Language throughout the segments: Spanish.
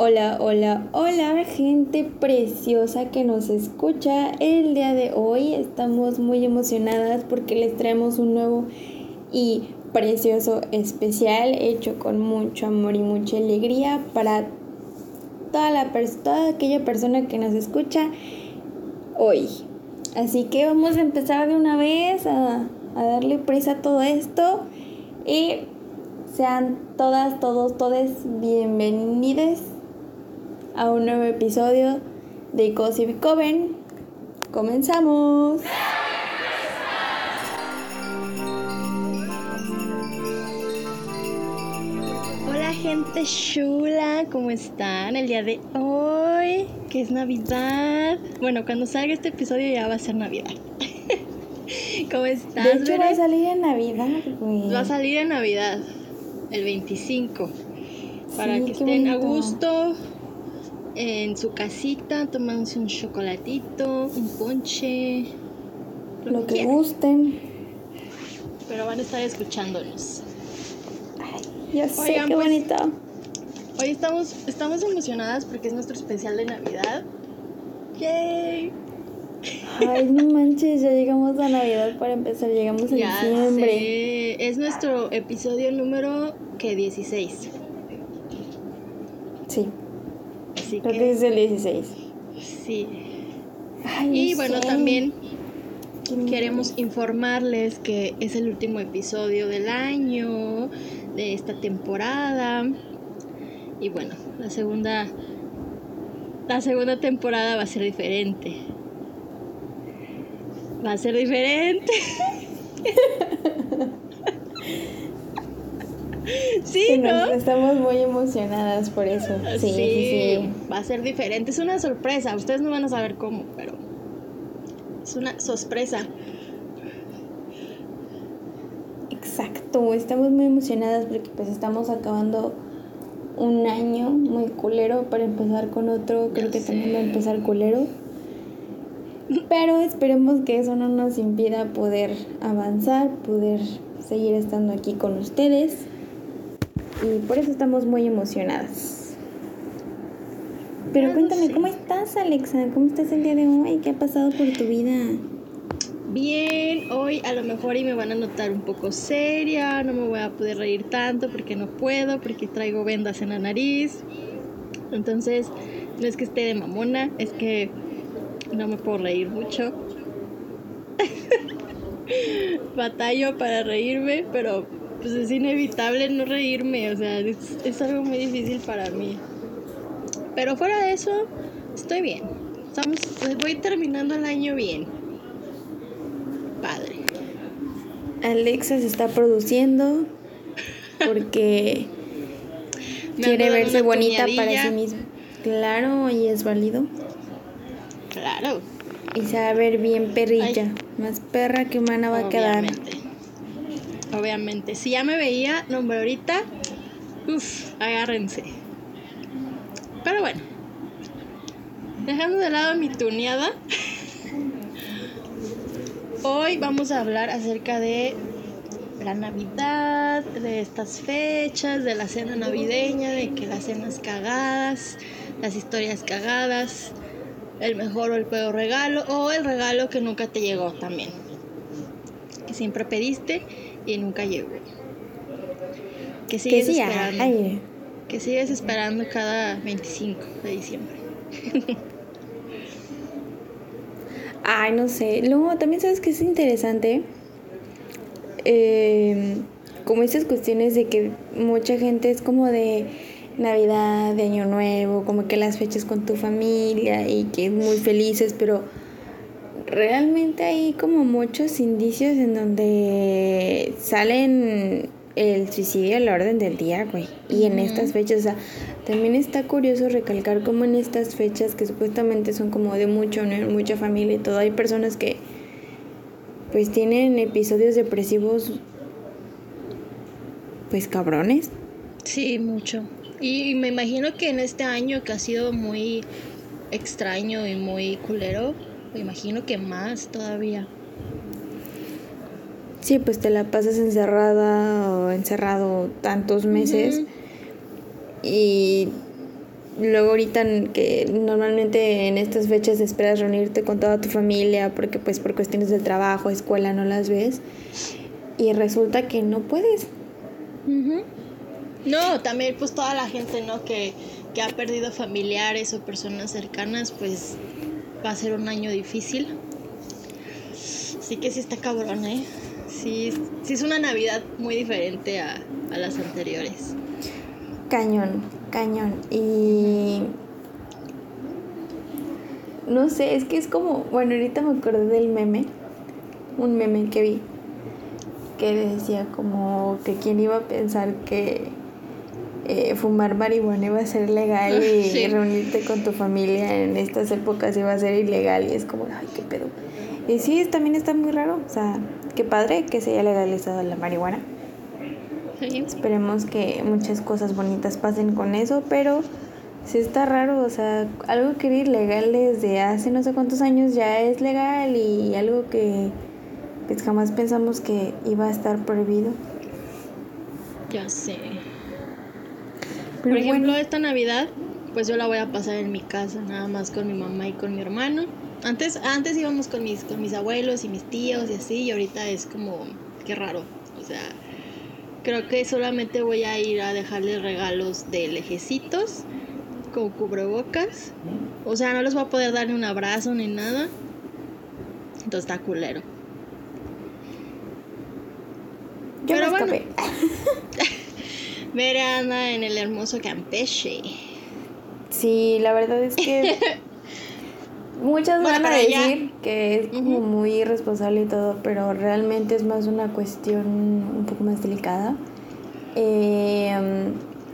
Hola, hola, hola, gente preciosa que nos escucha. El día de hoy estamos muy emocionadas porque les traemos un nuevo y precioso especial hecho con mucho amor y mucha alegría para toda, la toda aquella persona que nos escucha hoy. Así que vamos a empezar de una vez a, a darle prisa a todo esto y sean todas, todos, todes bienvenidos a un nuevo episodio de Cozy Coven. ¡Comenzamos! Hola gente chula, ¿cómo están el día de hoy? Que es Navidad. Bueno, cuando salga este episodio ya va a ser Navidad. ¿Cómo estás? De hecho, va a salir en Navidad, güey. Va a salir en Navidad, el 25. Para que estén a gusto, en su casita tomándose un chocolatito, un ponche, lo, que, gusten. Pero van a estar escuchándonos. Ay, ya sé, qué pues, bonito. Hoy estamos, estamos emocionadas porque es nuestro especial de Navidad. ¡Yay! Ay, no manches, ya llegamos a Navidad para empezar, llegamos en diciembre. Es nuestro episodio número que 16. Sí. Creo que, es el 16. Sí. y bueno, también queremos informarles que es el último episodio del año, de esta temporada. Y bueno, la segunda la segunda temporada va a ser diferente. Va a ser diferente. Sí, ¿no? Estamos muy emocionadas por eso. Sí, sí, sí, Va a ser diferente. Es una sorpresa. Ustedes no van a saber cómo, pero es una sorpresa. Exacto. Estamos muy emocionadas porque pues estamos acabando un año muy culero para empezar con otro. Creo que también va a empezar culero. Pero esperemos que eso no nos impida poder avanzar, poder seguir estando aquí con ustedes y por eso estamos muy emocionadas. Pero cuéntame, ¿cómo estás, Alexa? ¿Cómo estás el día de hoy? ¿Qué ha pasado por tu vida? Bien, hoy a lo mejor y me van a notar un poco seria, no me voy a poder reír tanto porque no puedo, porque traigo vendas en la nariz. Entonces, no es que esté de mamona, es que no me puedo reír mucho. Batallo para reírme, pero pues es inevitable no reírme, o sea, es, algo muy difícil para mí. Pero fuera de eso, estoy bien. Estamos, pues, voy terminando el año bien. Padre. Alexa se está produciendo porque quiere verse bonita para sí misma. Claro, y es válido. Claro. Y se va a ver bien perrilla. Más perra que humana va a quedar obviamente. Si ya me veía, no, ahorita, uff, agárrense. Pero bueno, dejando de lado mi tuneada, hoy vamos a hablar acerca de la Navidad, de estas fechas, de la cena navideña, de que las cenas cagadas, las historias cagadas, el mejor o el peor regalo, o el regalo que nunca te llegó también, que siempre pediste y nunca llegó. Que sigues esperando. Que sigues esperando cada 25 de diciembre. Ay, no sé. Luego también sabes que es interesante. Em, como esas cuestiones de que mucha gente es como de Navidad, de Año Nuevo, como que las fechas con tu familia y que muy felices, pero realmente hay como muchos indicios en donde salen el suicidio a la orden del día, güey. Y en estas fechas, o sea, también está curioso recalcar cómo en estas fechas que supuestamente son como de mucho mucha familia y todo, hay personas que pues tienen episodios depresivos pues cabrones. Sí, mucho. Y me imagino que en este año que ha sido muy extraño y muy culero, me imagino que más todavía. Sí, pues te la pasas encerrada o encerrado tantos meses y luego ahorita que normalmente en estas fechas esperas reunirte con toda tu familia porque pues por cuestiones de trabajo, escuela no las ves y resulta que no puedes. No, también pues toda la gente, ¿no? Que, que ha perdido familiares o personas cercanas, pues va a ser un año difícil. Sí que sí está cabrón, ¿eh? Sí, sí es una Navidad muy diferente a, a las anteriores. Cañón, cañón. Y no sé, es que es como, bueno, ahorita me acordé del meme, un meme que vi, que decía como que quién iba a pensar que eh, fumar marihuana iba a ser legal y reunirte con tu familia en estas épocas iba a ser ilegal y es como, ay, qué pedo. Y sí, también está muy raro, o sea, qué padre que se haya legalizado la marihuana. Esperemos que muchas cosas bonitas pasen con eso, pero sí está raro, o sea, algo que era ilegal desde hace no sé cuántos años ya es legal y algo que pues jamás pensamos que iba a estar prohibido. Ya sé. Por ejemplo, esta Navidad, pues yo la voy a pasar en mi casa, nada más con mi mamá y con mi hermano. Antes, antes íbamos con mis, con mis abuelos y mis tíos y así, y ahorita es como, qué raro. O sea, creo que solamente voy a ir a dejarles regalos de lejecitos con cubrebocas. O sea, no les voy a poder dar ni un abrazo ni nada. Entonces está culero. Yo Pero bueno. Verana en el hermoso Campeche. Sí, la verdad es que muchas van a decir que es como muy irresponsable y todo, pero realmente es más una cuestión un poco más delicada. Eh,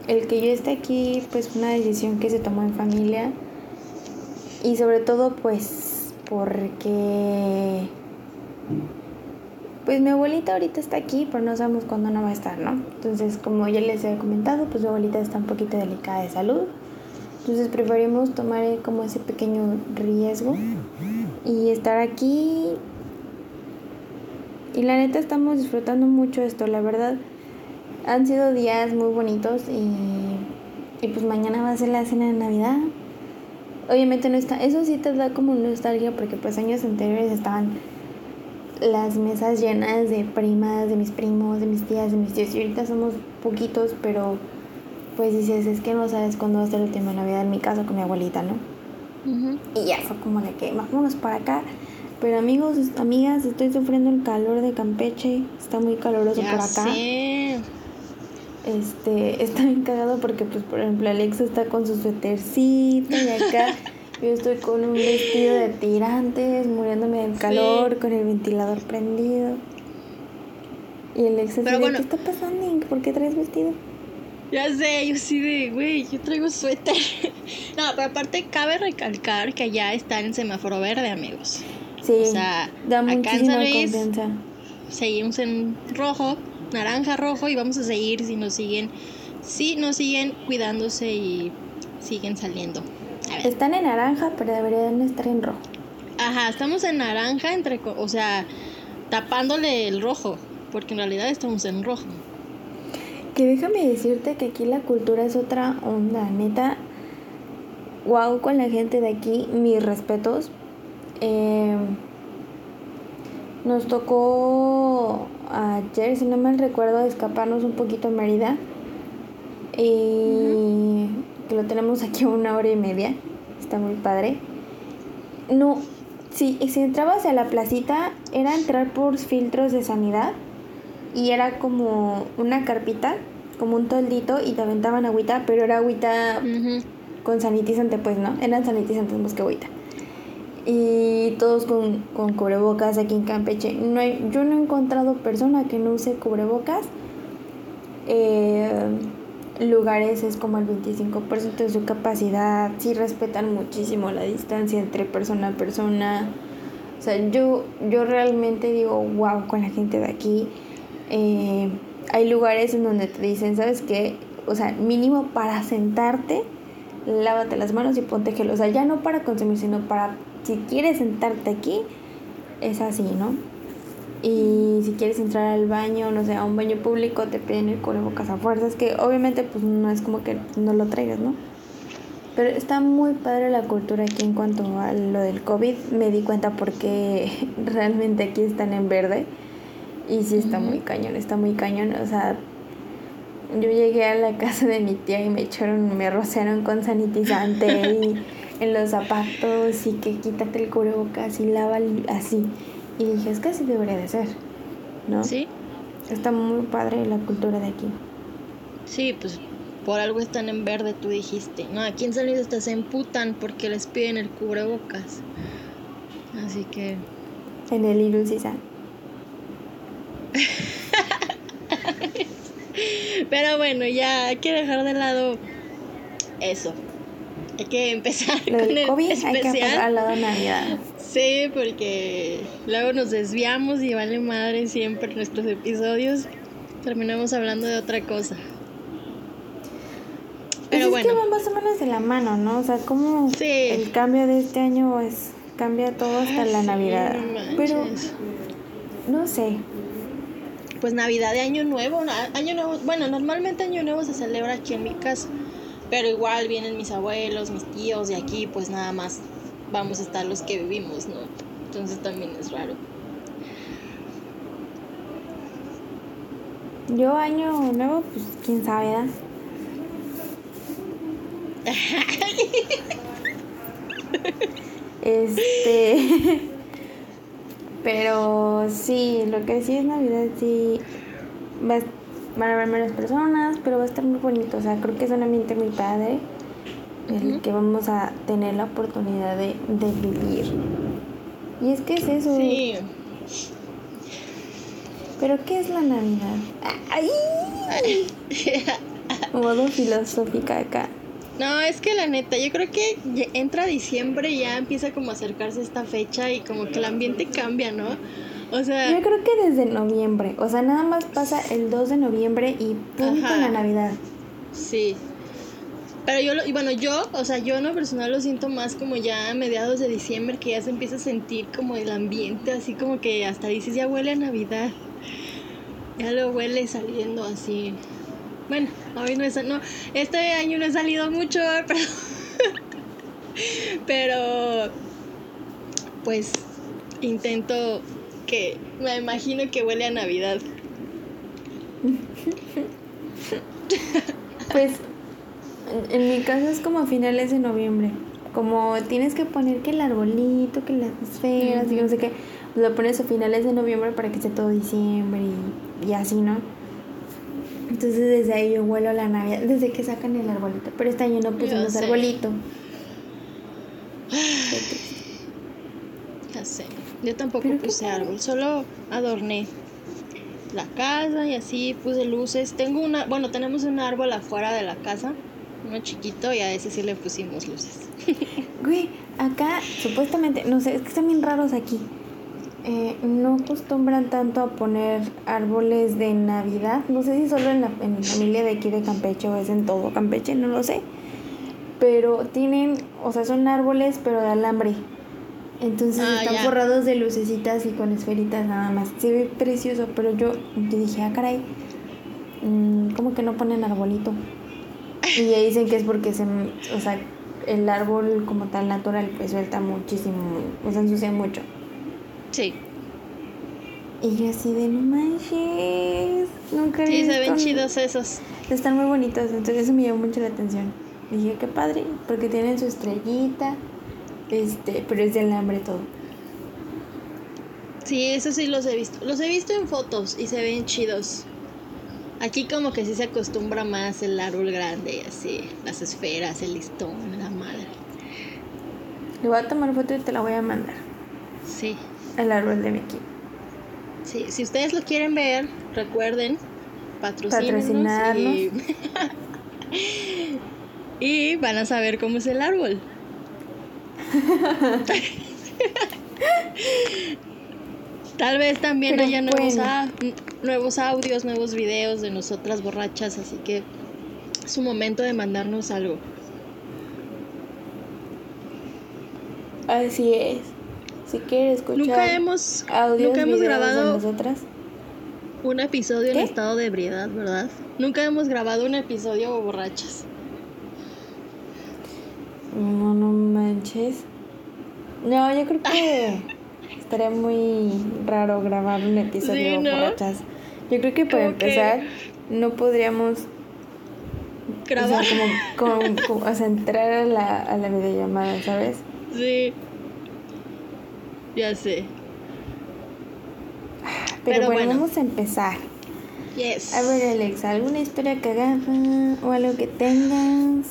el que yo esté aquí, pues una decisión que se tomó en familia y sobre todo pues porque pues mi abuelita ahorita está aquí, pero no sabemos cuándo no va a estar, ¿no? Entonces, como ya les he comentado, pues mi abuelita está un poquito delicada de salud. Entonces preferimos tomar como ese pequeño riesgo y estar aquí. Y la neta estamos disfrutando mucho esto, la verdad. Han sido días muy bonitos y, y pues mañana va a ser la cena de Navidad. Obviamente no está, eso sí te da como nostalgia porque pues años anteriores estaban las mesas llenas de primas, de mis primos, de mis tías, de mis tíos. Y ahorita somos poquitos, pero pues dices, es que no sabes cuándo va a ser el tema de Navidad en mi casa con mi abuelita, ¿no? Y ya fue como de que vámonos para acá. Pero amigos, amigas, estoy sufriendo el calor de Campeche. Está muy caloroso por acá. Este, está bien cagado porque, pues, por ejemplo, Alexa está con su suétercito y acá yo estoy con un vestido de tirantes, muriéndome del calor, con el ventilador prendido. Y el ex dice, ¿qué está pasando? ¿Por qué traes vestido? Ya sé, yo sí de, güey, yo traigo suéter. no, pero aparte cabe recalcar que allá está en semáforo verde, amigos. Sí, o sea, da acá en confianza. seguimos en rojo, naranja, rojo y vamos a seguir si nos siguen, si nos siguen cuidándose y siguen saliendo. Están en naranja, pero deberían estar en rojo. Ajá, estamos en naranja, entre, o sea, tapándole el rojo, porque en realidad estamos en rojo. Que déjame decirte que aquí la cultura es otra onda, neta. Wow, con la gente de aquí, mis respetos. Eh, nos tocó ayer, si no mal recuerdo, escaparnos un poquito a Mérida. Y que lo tenemos aquí a una hora y media. Está muy padre. No, sí, si entrabas hacia la placita, era entrar por filtros de sanidad y era como una carpita, como un toldito y te aventaban agüita, pero era agüita con sanitizante, pues no, eran sanitizantes más que agüita. Y todos con, con cubrebocas aquí en Campeche. No hay, yo no he encontrado persona que no use cubrebocas. Eh, lugares es como el 25% de su capacidad, sí respetan muchísimo la distancia entre persona a persona. O sea, yo, yo realmente digo, wow, con la gente de aquí. Eh, hay lugares en donde te dicen, ¿sabes qué? O sea, mínimo para sentarte, lávate las manos y ponte gel. O sea, ya no para consumir, sino para, si quieres sentarte aquí, es así, ¿no? Y si quieres entrar al baño, no sé, a un baño público, te piden el cubrebocas a fuerzas, que obviamente pues no es como que no lo traigas, ¿no? Pero está muy padre la cultura aquí en cuanto a lo del COVID. Me di cuenta porque realmente aquí están en verde. Y sí está muy cañón, está muy cañón. O sea, yo llegué a la casa de mi tía y me echaron, me rociaron con sanitizante y en los zapatos y que quítate el cubrebocas y lava así. Y dije, es que así debería de ser, ¿no? Sí. Está muy padre la cultura de aquí. Sí, pues por algo están en verde, tú dijiste. No, aquí en San Luis hasta se emputan porque les piden el cubrebocas. Así que... En el Iru Pero bueno, ya hay que dejar de lado eso. Hay que empezar con el COVID, especial. hay que pasar al lado de Navidad. Sí, porque luego nos desviamos y vale madre siempre nuestros episodios. Terminamos hablando de otra cosa. Pero pues es que van más o menos de la mano, ¿no? O sea, como el cambio de este año es cambia todo hasta la Navidad. Pero no sé, pues Navidad de Año Nuevo, Año Nuevo, bueno, normalmente Año Nuevo se celebra aquí en mi casa, pero igual vienen mis abuelos, mis tíos de aquí, pues nada más vamos a estar los que vivimos, ¿no? Entonces también es raro. Yo año nuevo, pues quién sabe, este Pero sí, lo que sí es Navidad, sí va, van a haber menos personas, pero va a estar muy bonito. O sea, creo que es un ambiente muy padre el que vamos a tener la oportunidad de, de vivir. Y es que es eso. Sí. ¿Pero qué es la Navidad? ¡Ay! Modo filosófica acá. No, es que la neta, yo creo que entra diciembre y ya empieza como a acercarse esta fecha y como que el ambiente cambia, ¿no? O sea... Yo creo que desde noviembre, o sea, nada más pasa el 2 de noviembre y punto la Navidad. Sí. Pero yo, lo, y bueno, yo, o sea, yo en lo personal lo siento más como ya a mediados de diciembre que ya se empieza a sentir como el ambiente, así como que hasta dices, ya huele a Navidad. Ya lo huele saliendo así. Bueno, hoy no es, no, este año no he salido mucho, pero, pero pues intento que, me imagino que huele a Navidad. Pues en mi caso es como a finales de noviembre. Como tienes que poner que el arbolito, que las esferas, y no sé qué, lo pones a finales de noviembre para que esté todo diciembre y, y así, ¿no? Entonces desde ahí yo vuelo la Navidad, desde que sacan el arbolito. Pero este año no pusimos arbolito. Ya sé. Yo tampoco puse árbol, solo adorné la casa y así puse luces. Tengo una, bueno, tenemos un árbol afuera de la casa, uno chiquito y a ese sí le pusimos luces. Güey, acá supuestamente, no sé, es que están bien raros aquí eh, no acostumbran tanto a poner árboles de Navidad. No sé si solo en la, en familia de aquí de Campeche o es en todo Campeche, no lo sé. Pero tienen, o sea, son árboles pero de alambre. Entonces ah, están forrados de lucecitas y con esferitas nada más. Se ve precioso, pero yo, yo dije, ah, caray, mm, ¿cómo que no ponen arbolito? Y ya dicen que es porque se, o sea, el árbol como tal natural pues suelta muchísimo, o sea, ensucia mucho. Sí. Y yo así de no manches. Nunca Sí, se ven chidos esos. Están muy bonitos, entonces eso me llamó mucho la atención. dije, qué padre, porque tienen su estrellita, este, pero es de alambre todo. Sí, eso sí los he visto. Los he visto en fotos y se ven chidos. Aquí como que sí se acostumbra más el árbol grande y así, las esferas, el listón, la madre. Le voy a tomar foto y te la voy a mandar. Sí, el árbol de Mickey. Sí, si ustedes lo quieren ver, recuerden patrocinarnos y... van a saber cómo es el árbol. Tal vez también haya nuevos, nuevos audios, nuevos videos de nosotras borrachas, así que es un momento de mandarnos algo. Así es. Si quieres escuchar nunca hemos, audios, nunca hemos grabado nosotras. un episodio en estado de ebriedad, ¿verdad? Nunca hemos grabado un episodio borrachas. manches. No, yo creo que estaría muy raro grabar un episodio Sí, ¿no? borrachas. Yo creo que para que- empezar no podríamos o sea, Grabar. como, como- como- o sea, entrar a la, a la videollamada, ¿sabes? Sí. Ya sé. Pero, Pero bueno, bueno. vamos a empezar. Yes. A ver, Alex, ¿alguna historia cagada o algo que tengas?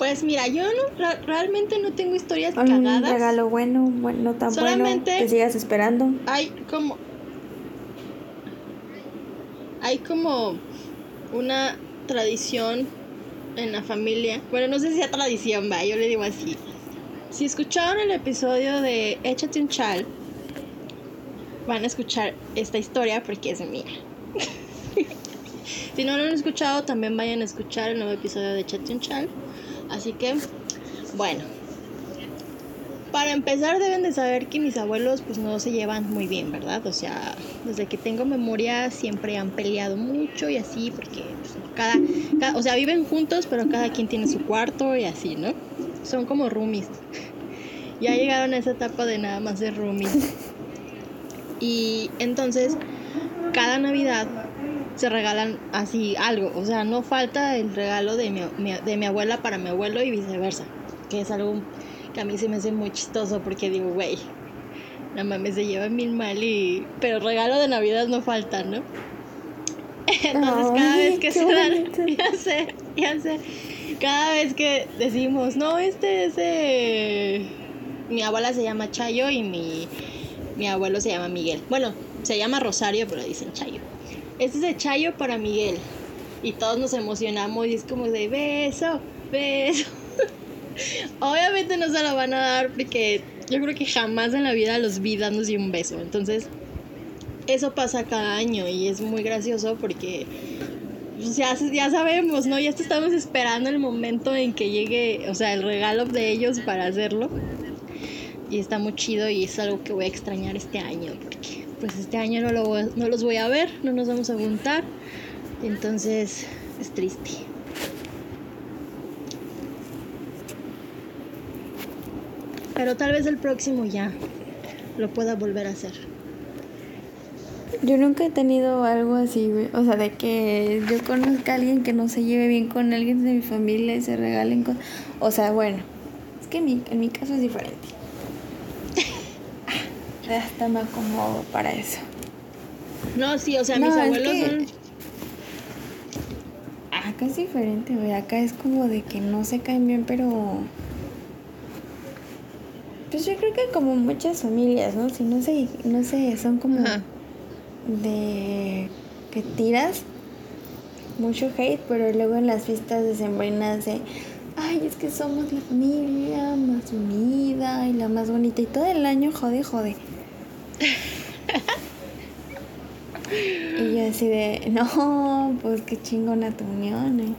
Pues mira, yo no, realmente no tengo historias Un cagadas. regalo bueno, bueno, no tan Solamente- bueno, que sigas esperando. Hay como. Hay como una tradición en la familia. Bueno, no sé si sea tradición, va, yo le digo así. Si escucharon el episodio de Échate un chal, van a escuchar esta historia porque es mía. si no lo han escuchado, también vayan a escuchar el nuevo episodio de Échate un chal. Así que, bueno. Para empezar deben de saber que mis abuelos pues no se llevan muy bien, ¿verdad? O sea, desde que tengo memoria siempre han peleado mucho y así porque pues, cada, cada- o sea, viven juntos pero cada quien tiene su cuarto y así, ¿no? Son como roomies. Ya llegaron a esa etapa de nada más ser roomies. Y entonces cada Navidad se regalan así algo, o sea, no falta el regalo de mi, de mi abuela para mi abuelo y viceversa, que es algo que a mí se me hace muy chistoso porque digo, güey, la mames se lleva mil mal y... Pero regalo de Navidad no falta, ¿no? Entonces cada vez que se dan, ya sé, ya sé, cada vez que decimos, no, este es de... Mi abuela se llama Chayo y mi, mi abuelo se llama Miguel. Bueno, se llama Rosario, pero dicen Chayo. Este es de Chayo para Miguel. Y todos nos emocionamos y es como de beso, beso. Obviamente no se lo van a dar porque yo creo que jamás en la vida los vi dándose un beso. Entonces, eso pasa cada año y es muy gracioso porque pues, ya, ya sabemos, ¿no? Ya estamos esperando el momento en que llegue, o sea, el regalo de ellos para hacerlo. Y está muy chido y es algo que voy a extrañar este año porque pues este año no, lo voy no los voy a ver, no nos vamos a juntar. Entonces, es triste. Pero tal vez el próximo ya lo pueda volver a hacer. Yo nunca he tenido algo así. O sea, de que yo conozca a alguien que no se lleve bien con alguien de mi familia y se regalen cosas. O sea, bueno, es que en mi, en mi caso es diferente. Ah, Hasta me acomodo para eso. No, sí, o sea, No, mis es abuelos que- son... Acá es diferente, güey. Acá es como de que no se caen bien, pero. Pues yo creo que como muchas familias, ¿no? Si no sé, no sé, son como Ajá. de que tiras mucho hate, pero luego en las fiestas decembrinas de ay, es que somos la familia más unida y la más bonita y todo el año jode, jode. Y yo así de, no, pues qué chingona tu unión, eh.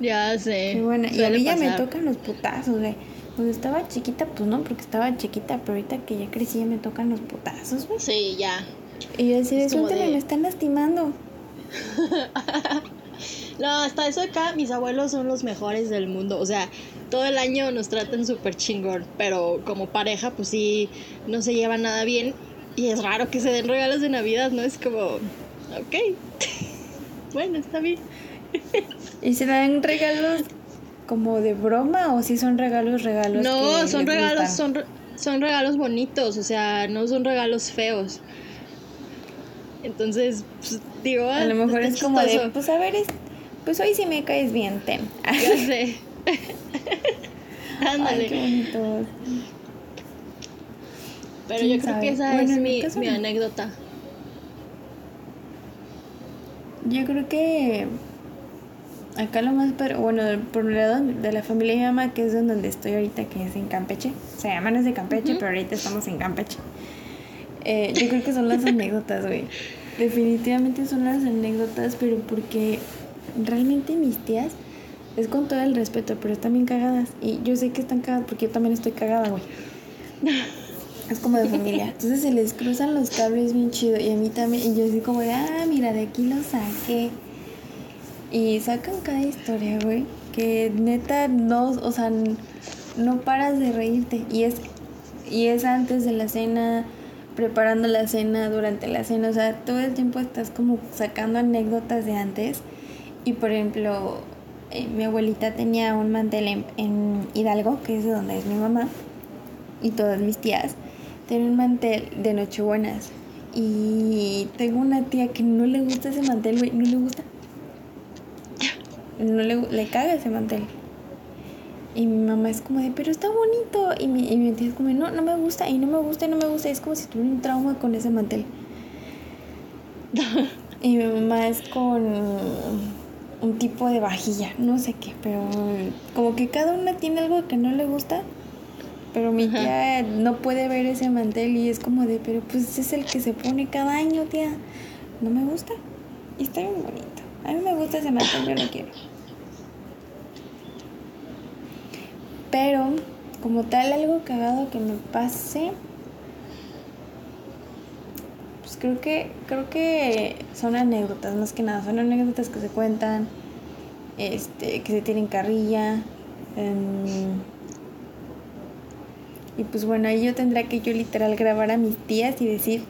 Ya sé. Y bueno, y a mí ya me tocan los putazos, güey. Cuando estaba chiquita, pues no, porque estaba chiquita, pero ahorita que ya crecí ya me tocan los putazos, güey. Sí, ya. Y yo así de, suéltame, de- me están lastimando. No, hasta eso acá, mis abuelos son los mejores del mundo. O sea, todo el año nos tratan súper chingón, pero como pareja, pues sí, no se llevan nada bien. Y es raro que se den regalos de Navidad, ¿no? Es como, ok. bueno, está bien. ¿Y se dan regalos como de broma o si son regalos, regalos? No, son regalos, son, son regalos bonitos, o sea, no son regalos feos. Entonces, pues, digo, A ah, lo mejor es como de, pues a ver, es- pues hoy sí me caes bien, ten. Ya sé. Ay, Ándale. qué bonito. Pero ¿Quién yo creo que esa Bueno, es mi no. anécdota. Yo creo que acá lo más, pero bueno, por el lado de la familia de mi mamá, que es donde estoy ahorita, que es en Campeche. Se llaman es de Campeche, pero ahorita estamos en Campeche. Eh, yo creo que son las anécdotas, güey. Definitivamente son las anécdotas, pero porque realmente mis tías, es con todo el respeto, pero están bien cagadas. Y yo sé que están cagadas porque yo también estoy cagada, güey. Es como de familia. Entonces se les cruzan los cables bien chido. Y a mí también. Y yo así como de, ah, mira, de aquí lo saqué. Y sacan cada historia, güey. Que neta no, o sea, no paras de reírte. Y es, y es antes de la cena, preparando la cena, durante la cena. O sea, todo el tiempo estás como sacando anécdotas de antes. Y por ejemplo, eh, mi abuelita tenía un mantel en, en Hidalgo, que es de donde es mi mamá, y todas mis tías. Tienen un mantel de Nochebuenas. Y tengo una tía que no le gusta ese mantel, güey, no le gusta. No le, le caga ese mantel. Y mi mamá es como de, pero está bonito. Y mi, y mi tía es como, de, no, no me gusta, y no me gusta, y no me gusta. Es como si tuviera un trauma con ese mantel. y mi mamá es con un tipo de vajilla, no sé qué, pero como que cada una tiene algo que no le gusta. Pero mi tía no puede ver ese mantel y es como de, pero pues es el que se pone cada año, tía. No me gusta. Y está bien bonito. A mí me gusta ese mantel, yo lo quiero. Pero, como tal, algo cagado que me pase. Pues creo que, creo que son anécdotas, más que nada. Son anécdotas que se cuentan, este, que se tienen carrilla. Y pues bueno, ahí yo tendrá que yo literal grabar a mis tías y decir,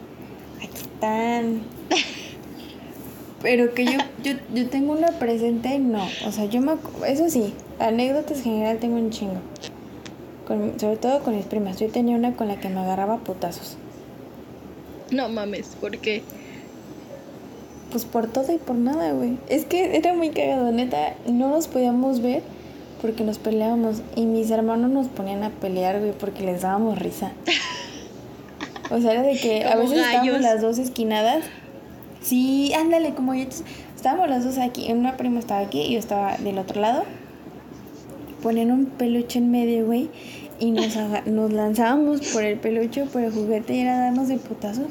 aquí están. Pero que yo, yo, yo tengo una presente, no. O sea, yo me... Eso sí, anécdotas en general tengo un chingo. Con, sobre todo con mis primas. Yo tenía una con la que me agarraba putazos. No mames, ¿por qué? Pues por todo y por nada, güey. Es que era muy cagado, neta. No nos podíamos ver porque nos peleábamos y mis hermanos nos ponían a pelear, güey, porque les dábamos risa. O sea, era de que a veces estábamos las dos esquinadas. Sí, ándale, como yo. Estábamos las dos aquí. Una prima estaba aquí y yo estaba del otro lado. Ponían un peluche en medio, güey. Y nos, nos lanzábamos por el peluche, por el juguete y era darnos de putazos.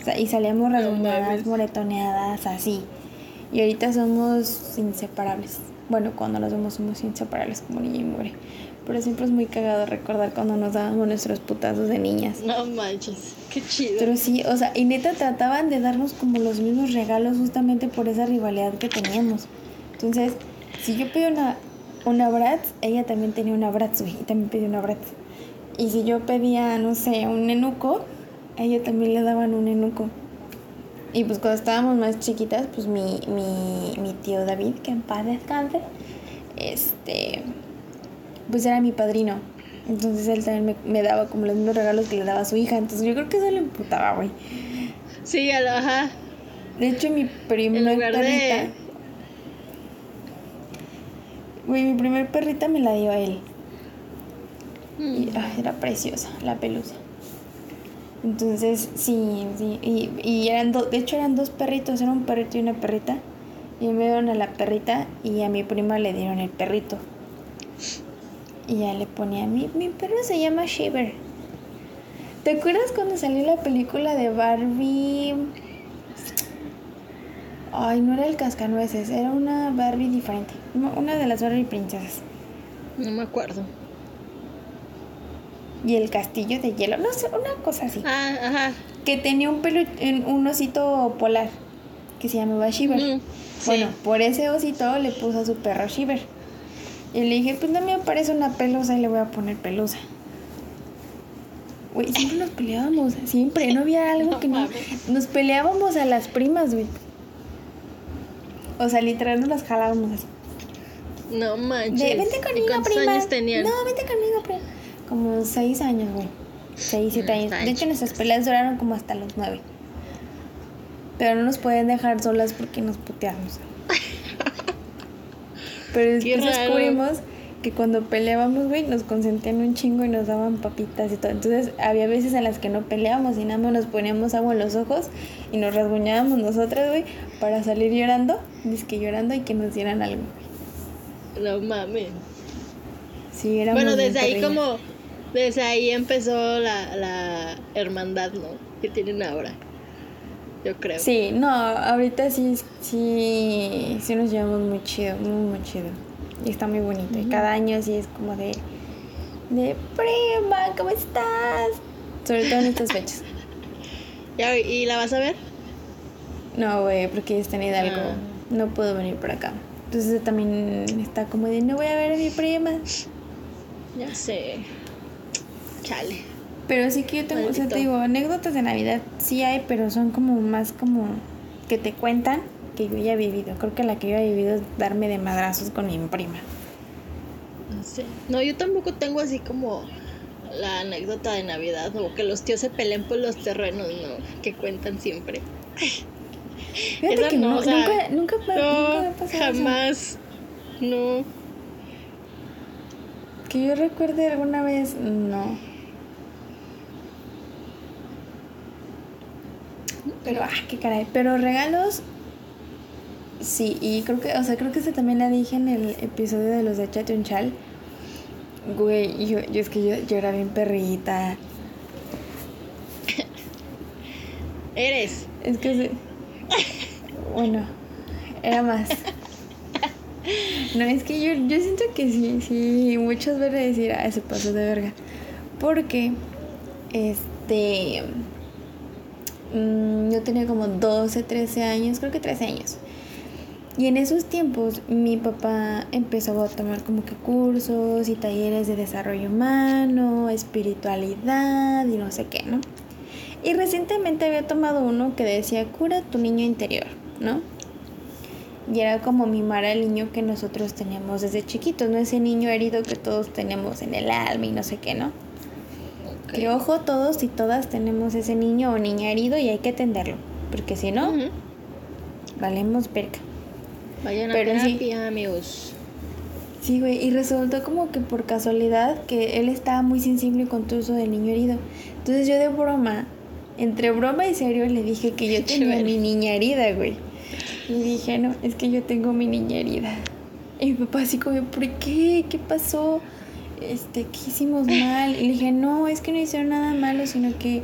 O sea, y salíamos rasguñadas, moretoneadas, así. Y ahorita somos inseparables. Bueno, cuando nos vemos somos inseparables como niña y muere. Pero siempre es muy cagado recordar cuando nos dábamos nuestros putazos de niñas. No manches, qué chido. Pero sí, o sea, y neta trataban de darnos como los mismos regalos justamente por esa rivalidad que teníamos. Entonces, si yo pedía una, una Bratz, ella también tenía una Bratz, güey, y también pedía una Bratz. Y si yo pedía, no sé, un nenuco, a ella también le daban un nenuco. Y pues cuando estábamos más chiquitas, pues mi, mi, mi tío David, que en paz descanse, este, pues era mi padrino. Entonces él también me, me, daba como los mismos regalos que le daba a su hija. Entonces yo creo que eso le imputaba, güey. Sí, ajá. De hecho, mi primer perrita. De... Güey, mi primer perrita me la dio a él. Mm. Y ay, era preciosa, la pelusa. Entonces, sí, sí. Y, y eran dos, de hecho eran dos perritos, era un perrito y una perrita. Y me dieron a la perrita y a mi prima le dieron el perrito. Y ya le ponía, mi, mi perro se llama Shiver. ¿Te acuerdas cuando salió la película de Barbie? Ay, no era el cascanueces, era una Barbie diferente. Una de las Barbie princesas. No me acuerdo y el castillo de hielo, no sé, una cosa así. Ah, ajá. Que tenía un pelo, un osito polar que se llamaba Shiver. Mm, bueno, por ese osito le puso a su perro Shiver. Y le dije, pues no me aparece una pelusa y le voy a poner pelusa. Güey, siempre nos peleábamos, siempre, no había algo que no... Nos peleábamos a las primas, güey. O sea, literal nos las jalábamos así. No manches. vente conmigo, ¿Y prima. años tenían? No, vente conmigo, prima. Como seis años, güey. Seis, siete años. De hecho, nuestras peleas duraron como hasta los nueve. Pero no nos pueden dejar solas porque nos puteamos. Pero después descubrimos que cuando peleábamos, güey, nos consentían un chingo y nos daban papitas y todo. Entonces había veces en las que no peleábamos y nada más nos poníamos agua en los ojos y nos rasguñábamos nosotras, güey, para salir llorando, que llorando y que nos dieran algo. No mames. Sí, era Bueno, desde ahí como desde ahí empezó la, la hermandad, ¿no? Que tienen ahora. Yo creo. Sí, no, ahorita sí, sí, sí nos llevamos muy chido, muy, muy chido. Y está muy bonito. Y cada año sí es como de, de prima, ¿cómo estás? Sobre todo en estas fechas. ¿Y la vas a ver? No, güey, porque está en Hidalgo. Ah. No puedo venir por acá. Entonces también está como de, no voy a ver a mi prima. Ya sé. Chale. Pero sí que yo tengo, o sea, te digo, anécdotas de Navidad sí hay, pero son como más como que te cuentan que yo ya he vivido. Creo que la que yo he vivido es darme de madrazos con mi prima. No sé. No, yo tampoco tengo así como la anécdota de Navidad o que los tíos se peleen por los terrenos, ¿no? Que cuentan siempre. Fíjate que no, nunca, nunca, no, Jamás. No. Que yo recuerde alguna vez, no. Pero, ah, qué caray. Pero regalos, sí. Y creo que, o sea, creo que ese también la dije en el episodio de los de Chal. Güey, yo, yo es que yo, yo era bien perrita. Eres. Es que sí. Bueno, era más. No, es que yo, yo siento que sí, sí, muchos van a decir, ah, ese paso de verga. Porque, este, Mm, yo tenía como 12, 13 años, creo que 13 años. Y en esos tiempos mi papá empezó a tomar como que cursos y talleres de desarrollo humano, espiritualidad y no sé qué, ¿no? Y recientemente había tomado uno que decía cura tu niño interior, ¿no? Y era como mimar al niño que nosotros teníamos desde chiquitos, ¿no? Ese niño herido que todos tenemos en el alma y no sé qué, ¿no? Que ojo, todos y todas tenemos ese niño o niña herido y hay que atenderlo. Porque si no, valemos perca. Vayan a Pero terapia, amigos. Sí, güey, y resultó como que por casualidad que él estaba muy sensible con todo eso del niño herido. Entonces yo de broma, entre broma y serio, le dije que yo tenía mi niña herida, güey. Y dije, no, es que yo tengo mi niña herida. Y mi papá así como, ¿por qué? ¿Qué pasó? Este, ¿qué hicimos mal? Y le dije, no, es que no hicieron nada malo, sino que,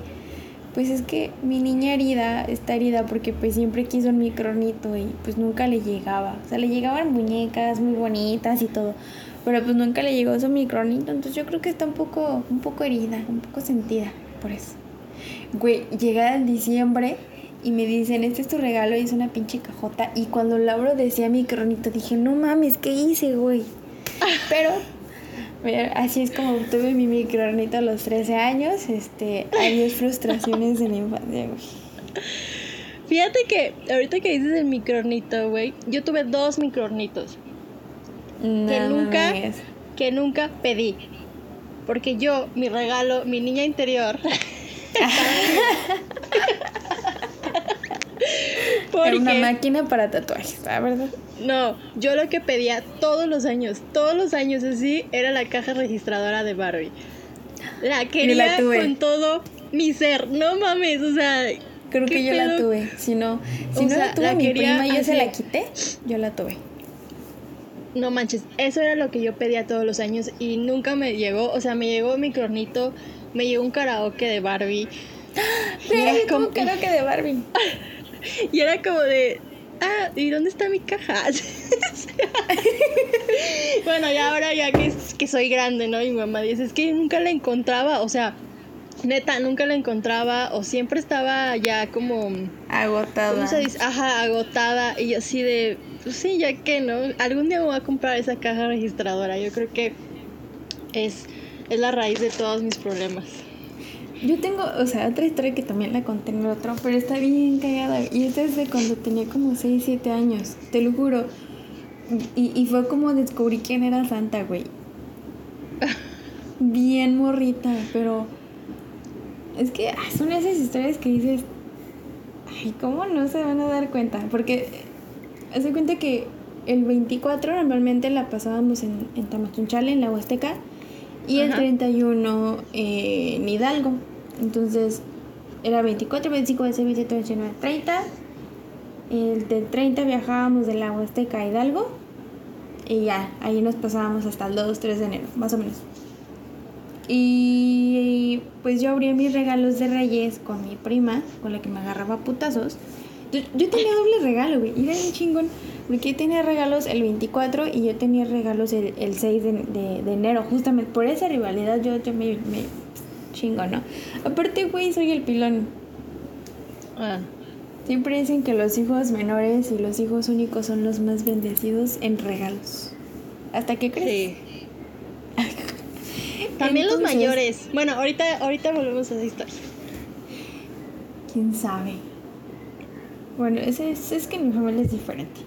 pues es que mi niña herida está herida porque pues siempre quiso un micronito y pues nunca le llegaba. O sea, le llegaban muñecas muy bonitas y todo, pero pues nunca le llegó su micronito, entonces yo creo que está un poco, un poco herida, un poco sentida por eso. Güey, llega el diciembre y me dicen, este es tu regalo y es una pinche cajota. Y cuando Lauro decía micronito, dije, no mames, ¿qué hice, güey? Pero así es como tuve mi microornito a los 13 años. Este, hay frustraciones en la infancia, güey. Fíjate que ahorita que dices el microornito, güey, yo tuve dos microornitos. que nunca, que nunca pedí. Porque yo, mi regalo, mi niña interior. Era una máquina para tatuajes, ¿la verdad? No, yo lo que pedía todos los años, todos los años así, era la caja registradora de Barbie. La quería con todo mi ser. No mames, o sea. Creo que yo la tuve. Si no, si no la tuve mi prima y yo se la quité, yo la tuve. No manches, eso era lo que yo pedía todos los años y nunca me llegó. O sea, me llegó mi cronito, me llegó un karaoke de Barbie. Pero como un karaoke de Barbie. y era como de, ah, ¿y dónde está mi caja? bueno, y ahora ya que, que soy grande, ¿no? Y mi mamá dice, es que nunca la encontraba, o sea, neta, nunca la encontraba, o siempre estaba ya como... Agotada. ¿Cómo se dice? Ajá, agotada, y así de, pues sí, ya que, ¿no? Algún día me voy a comprar esa caja registradora, yo creo que es, es la raíz de todos mis problemas. Yo tengo, o sea, otra historia que también la conté en el otro, pero está bien cagada. Y es desde cuando tenía como 6, 7 años, te lo juro. Y, y fue como descubrí quién era Santa, güey. Bien morrita, pero es que ah, son esas historias que dices, ay, ¿cómo no se van a dar cuenta? Porque hace cuenta que el 24 normalmente la pasábamos en, en Tamazunchale, en la Huasteca, y el 31 eh, en Hidalgo. Entonces era 24, 25, 26, 27, 29, 30. El del 30 viajábamos de la Huasteca a Hidalgo. Y ya, ahí nos pasábamos hasta el 2, 3 de enero, más o menos. Y pues yo abrí mis regalos de Reyes con mi prima, con la que me agarraba putazos. Yo, tenía doble regalo, güey. Y era un chingón. Porque yo tenía regalos el 24 y yo tenía regalos el, el 6 de, de, enero. Justamente por esa rivalidad yo, yo me, me chingo, ¿no? Aparte, güey, soy el pilón. Ah. Siempre dicen que los hijos menores y los hijos únicos son los más bendecidos en regalos. ¿Hasta qué crees? Sí. También los mayores. Bueno, ahorita, ahorita volvemos a esa historia. ¿Quién sabe? Bueno, es, es, que mi familia es diferente.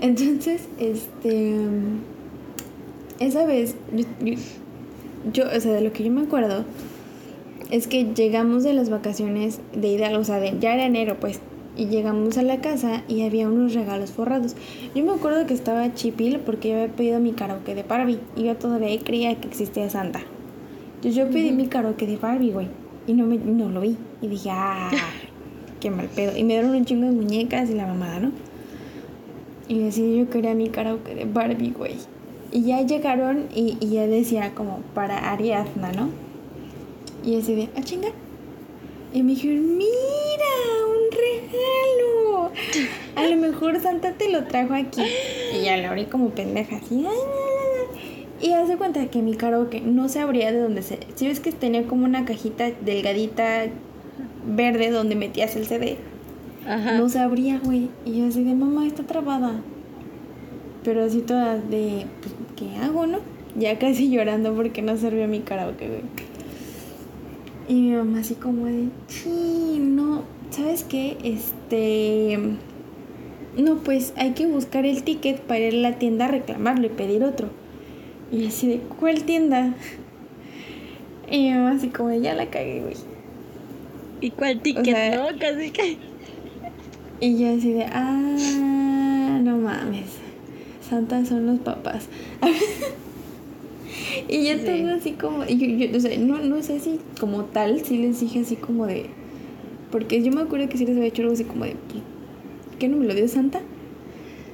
Entonces, este... Esa vez, yo, o sea, de lo que yo me acuerdo, es que llegamos de las vacaciones de Hidalgo, o sea, de, ya era enero, pues, y llegamos a la casa y había unos regalos forrados. Yo me acuerdo que estaba chipil porque yo había pedido mi karaoke de Barbie y yo todavía creía que existía Santa. Entonces yo pedí mi karaoke de Barbie, güey, y no, me, no lo vi. Y dije, ah, qué mal pedo. Y me dieron un chingo de muñecas y la mamada, ¿no? Y decidí yo quería mi karaoke de Barbie, güey. Y ya llegaron y, y ya decía como para Ariadna, ¿no? Y así de, ah, chinga. Y me dijeron, mira, un regalo. A lo mejor Santa te lo trajo aquí. Y ya lo abrí como pendeja, así. Y hace cuenta que mi karaoke no se abría de donde se. Si ves que tenía como una cajita delgadita verde donde metías el CD. Ajá. No se abría, güey. Y yo así de mamá, está trabada. Pero así toda de, pues, ¿qué hago, no? Ya casi llorando porque no servía mi karaoke, güey. Y mi mamá así como de, sí, no, ¿sabes qué? Este... No, pues hay que buscar el ticket para ir a la tienda a reclamarlo y pedir otro. Y así de, ¿cuál tienda? Y mi mamá así como de, ya la cagué, güey. ¿Y cuál ticket, no? Casi que... Y yo así de, ah, no mames. Santas son los papás. y ya todo así como, yo, yo, o sea, no, no sé si como tal, sí les dije así como de, porque yo me acuerdo que sí les había hecho algo así como de, ¿qué no me lo dio Santa?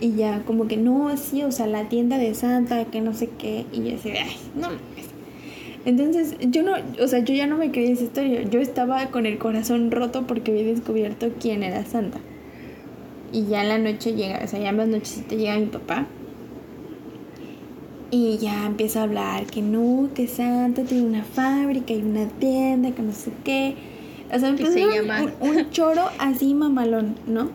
Y ya como que no, así, o sea, la tienda de Santa, que no sé qué, y yo así de, ay, no Entonces, yo no, o sea, yo ya no me creía esa historia. Yo estaba con el corazón roto porque había descubierto quién era Santa. Y ya en la noche llega, o sea, ya en las nochecitas llega mi papá y ya empieza a hablar que no, que Santa tiene una fábrica y una tienda, que no sé qué. O sea, empieza un, choro así mamalón, ¿no?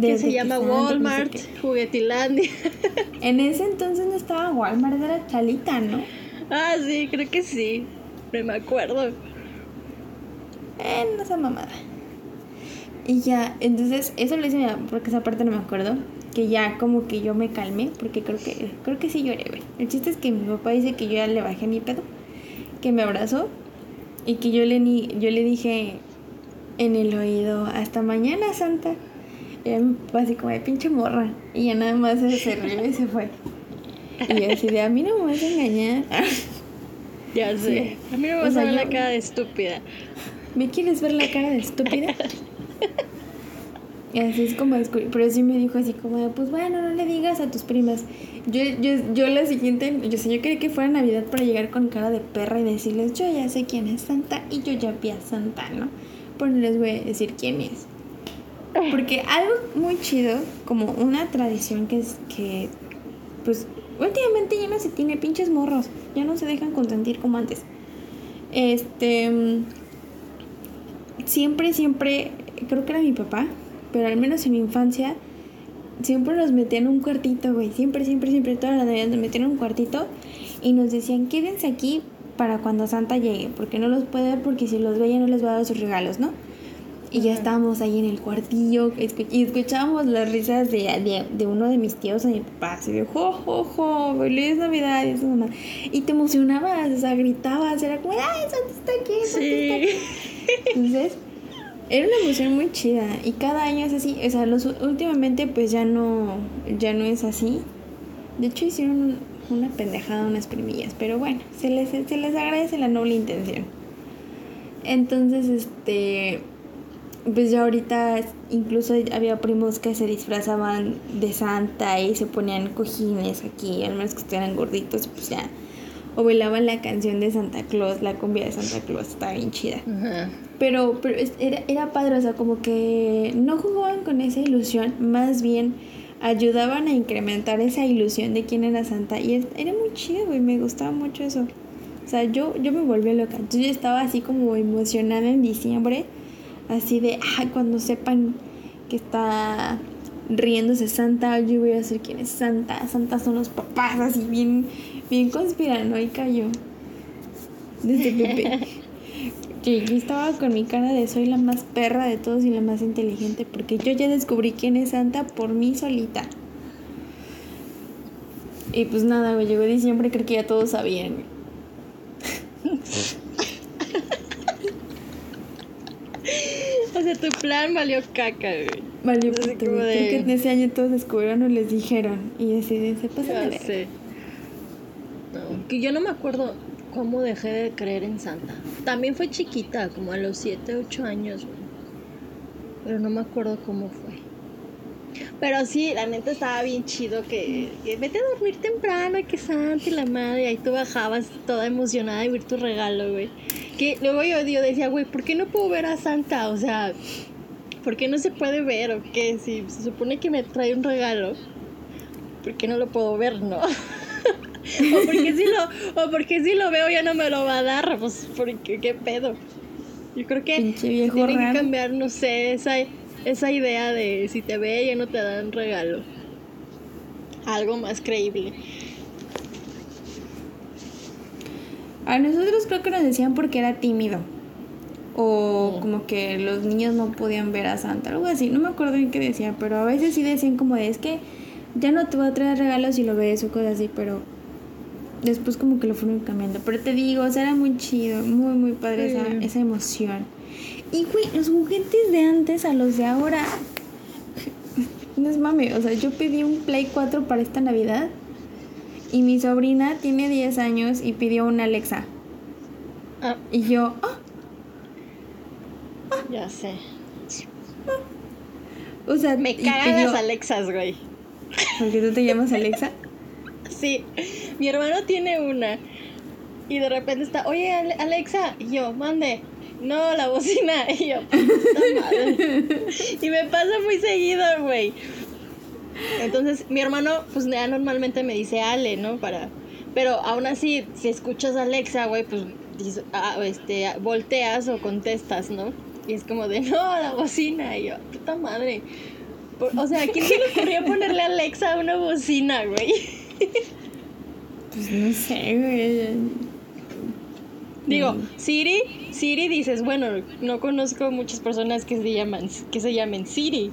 que se llama Walmart, Juguetilandia. En ese entonces no estaba Walmart, era Chalita, ¿no? Ah, sí, creo que sí. No me acuerdo. Eh, no esa mamada. Y ya, entonces, eso lo hice porque esa parte no me acuerdo que ya como que yo me calmé, porque creo que, creo que sí lloré, güey. El chiste es que mi papá dice que yo ya le bajé mi pedo, que me abrazó y que yo le, ni, yo le dije en el oído, hasta mañana, Santa. Y mi papá así como de pinche morra. Y ya nada más se rió y se fue. Y así de, a mí no me vas a engañar. Ya sé. A mí no me vas a ver la cara de estúpida. ¿Me quieres ver la cara de estúpida? Así es como Pero sí me dijo así como, pues bueno, no le digas a tus primas. Yo, yo, yo la siguiente, yo sé, yo quería que fuera Navidad para llegar con cara de perra y decirles, yo ya sé quién es Santa y yo ya vi a Santa, ¿no? Pero no les voy a decir quién es. Porque algo muy chido, como una tradición que es que, pues, últimamente ya no se tiene pinches morros, ya no se dejan consentir como antes. Este, mm, siempre, siempre, creo que era mi papá, pero al menos en mi infancia siempre nos metían en un cuartito, güey. Siempre, siempre, siempre, todas las navidades nos metían en un cuartito y nos decían, quédense aquí para cuando Santa llegue, porque no los puede ver porque si los ve ya no les va a dar sus regalos, ¿no? Y ya estábamos ahí en el cuartillo y escuchábamos las risas de, de, uno de mis tíos, a mi papá, así de, jo, jo, jo, feliz Navidad, y eso mamá. Y te emocionabas, o sea, gritabas, era como, ay, Santa está aquí, Santa está aquí. Entonces, era una emoción muy chida y cada año es así, o sea, los, últimamente pues ya no, ya no es así. De hecho hicieron una pendejada unas primillas, pero bueno, se les, se les agradece la noble intención. Entonces, este, pues ya ahorita incluso había primos que se disfrazaban de santa y se ponían cojines aquí, al menos que estuvieran gorditos, pues ya. O bailaban la canción de Santa Claus, la cumbia de Santa Claus, estaba bien chida. Pero, pero era, era padre, o sea, como que no jugaban con esa ilusión, más bien ayudaban a incrementar esa ilusión de quién era Santa. Y era muy chido, güey, me gustaba mucho eso. O sea, yo, yo me volví loca. Entonces yo estaba así como emocionada en diciembre, así de, ah, cuando sepan que está riéndose Santa, yo voy a ser quién es Santa. Santa son los papás, así bien, bien conspiranoica yo. Desde Pepe. Yo estaba con mi cara de soy la más perra de todos y la más inteligente porque yo ya descubrí quién es Santa por mí solita. Y pues nada, me llegó diciembre, creo que ya todos sabían. o sea, tu plan valió caca, güey. Valió puto, Creo que en ese año todos descubrieron o les dijeron. Y así se pasan de sé. Que yo no me acuerdo cómo dejé de creer en Santa. También fue chiquita, como a los 7, 8 años, güey. Pero no me acuerdo cómo fue. Pero sí, la neta estaba bien chido que, vete a dormir temprano, que Santa y la madre. Ahí tú bajabas toda emocionada de ver tu regalo, güey. Que luego yo, yo decía, güey, ¿por qué no puedo ver a Santa? O sea, ¿por qué no se puede ver o qué? Si se supone que me trae un regalo, ¿por qué no lo puedo ver, no? o porque si lo o porque si lo veo ya no me lo va a dar, pues porque qué pedo. Yo creo que tiene que cambiar, no sé, esa esa idea de si te ve ya no te dan regalo. Algo más creíble. A nosotros creo que nos decían porque era tímido. O como que los niños no podían ver a Santa, algo así. No me acuerdo bien qué decía, pero a veces sí decían como de, es que ya no te voy a traer regalos si lo ves o cosas así, pero después como que lo fueron cambiando. Pero te digo, o sea, era muy chido, muy, muy padre esa, esa emoción. Y, güey, los juguetes de antes a los de ahora. No es mame, o sea, yo pedí un Play 4 para esta Navidad. Y mi sobrina tiene 10 años y pidió una Alexa. Ah. Y yo, ah, ya sé. O sea, me cagan las Alexas, güey. ¿Por qué tú te llamas Alexa? Sí. Mi hermano tiene una. Y de repente está, oye, Alexa. Y yo, mande. No, la bocina. Y yo, madre. y me pasa muy seguido, güey. Entonces, mi hermano, pues normalmente me dice Ale, ¿no? Para. Pero aún así, si escuchas a Alexa, güey, pues ah, este, volteas o contestas, ¿no? Y es como de, no, la bocina. Y yo, puta madre. o sea, ¿quién se le ocurrió ponerle a Alexa una bocina, güey? Pues no sé, güey. Digo, Siri, Siri dices, bueno, no conozco muchas personas que se llaman, que se llamen Siri.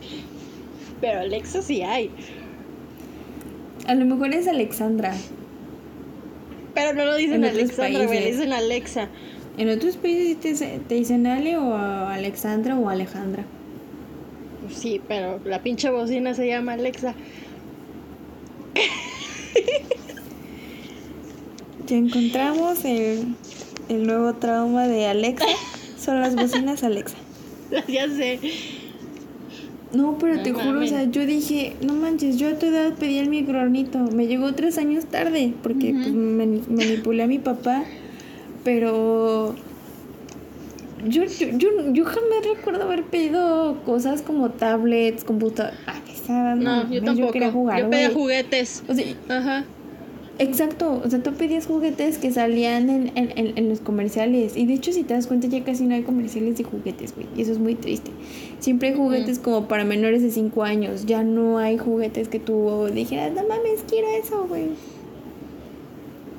Pero Alexa sí hay. A lo mejor es Alexandra. Pero no lo dicen Alexandra, güey, dicen Alexa. En otros países te, dicen Ale o Alexandra o Alejandra. Sí, pero la pinche bocina se llama Alexa. Ya encontramos el, el nuevo trauma de Alexa. Son las bocinas Alexa. ya sé. No, pero te juro, o sea, yo dije, no manches, yo a tu edad pedí el microornito. Me llegó tres años tarde porque pues, manipulé a mi papá pero yo, yo, yo, jamás recuerdo haber pedido cosas como tablets, computadoras. Ah, no, yo tampoco. Yo, jugar, yo pedía juguetes. O sea, Ajá. Exacto, o sea, tú pedías juguetes que salían en, en, en, los comerciales. Y de hecho, si te das cuenta, ya casi no hay comerciales de juguetes, güey. Y eso es muy triste. Siempre hay juguetes como para menores de 5 años. Ya no hay juguetes que tú dijeras, no mames, quiero eso, güey.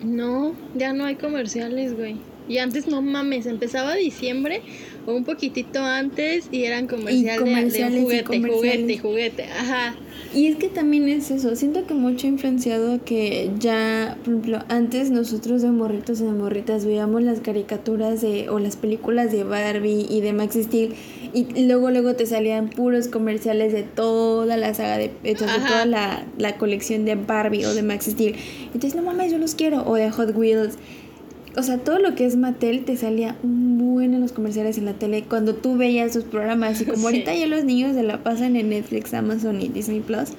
No, ya no hay comerciales, güey. Y antes no mames, empezaba diciembre o un poquitito antes y eran comerciales, de, juguete, juguete, juguete, ajá. Y es que también es eso, siento que mucho ha influenciado que ya, por ejemplo, antes nosotros de morritos y de morritas veíamos las caricaturas de o las películas de Barbie y de Max Steel y luego luego te salían puros comerciales de toda la saga de, de toda la, la, colección de Barbie o de Max Steel. Entonces, no mames, yo los quiero o de Hot Wheels. O sea, todo lo que es Mattel te salía un buen en los comerciales en la tele cuando tú veías sus programas y como ahorita ya los niños se la pasan en Netflix, Amazon y Disney Plus,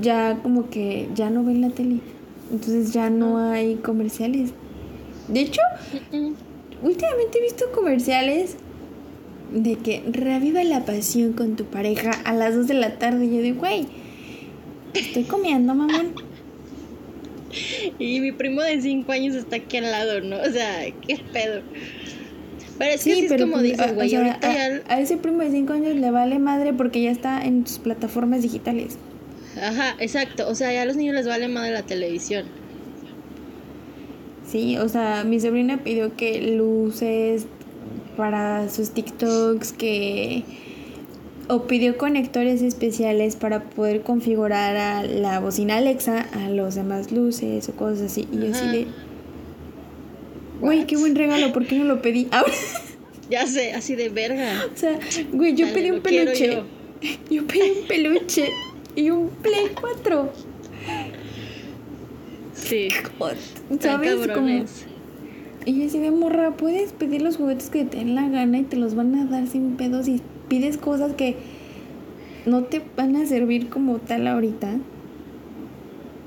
ya como que ya no ven la tele. Entonces ya no hay comerciales. De hecho, últimamente he visto comerciales de que reviva la pasión con tu pareja a las 2 de la tarde. Y yo digo, güey, estoy comiendo, mamón. Y mi primo de 5 años está aquí al lado, ¿no? O sea, qué pedo. Pero sí, es como pues, dices, güey, ahorita ya... A ese primo de 5 años le vale madre porque ya está en sus plataformas digitales. Ajá, exacto. O sea, ya a los niños les vale madre la televisión. Sí, o sea, mi sobrina pidió que luces para sus TikToks, que o pidió conectores especiales para poder configurar a la bocina Alexa a los demás luces o cosas así. Y yo así de... Güey, qué buen regalo, ¿por qué no lo pedí ahora? Ya sé, así de verga. O sea, güey, yo pedí un peluche. Yo. pedí un peluche y un Play 4. Sí. ¿Sabes? Como... Y así de morra, puedes pedir los juguetes que te den la gana y te los van a dar sin pedos y pides cosas que no te van a servir como tal ahorita.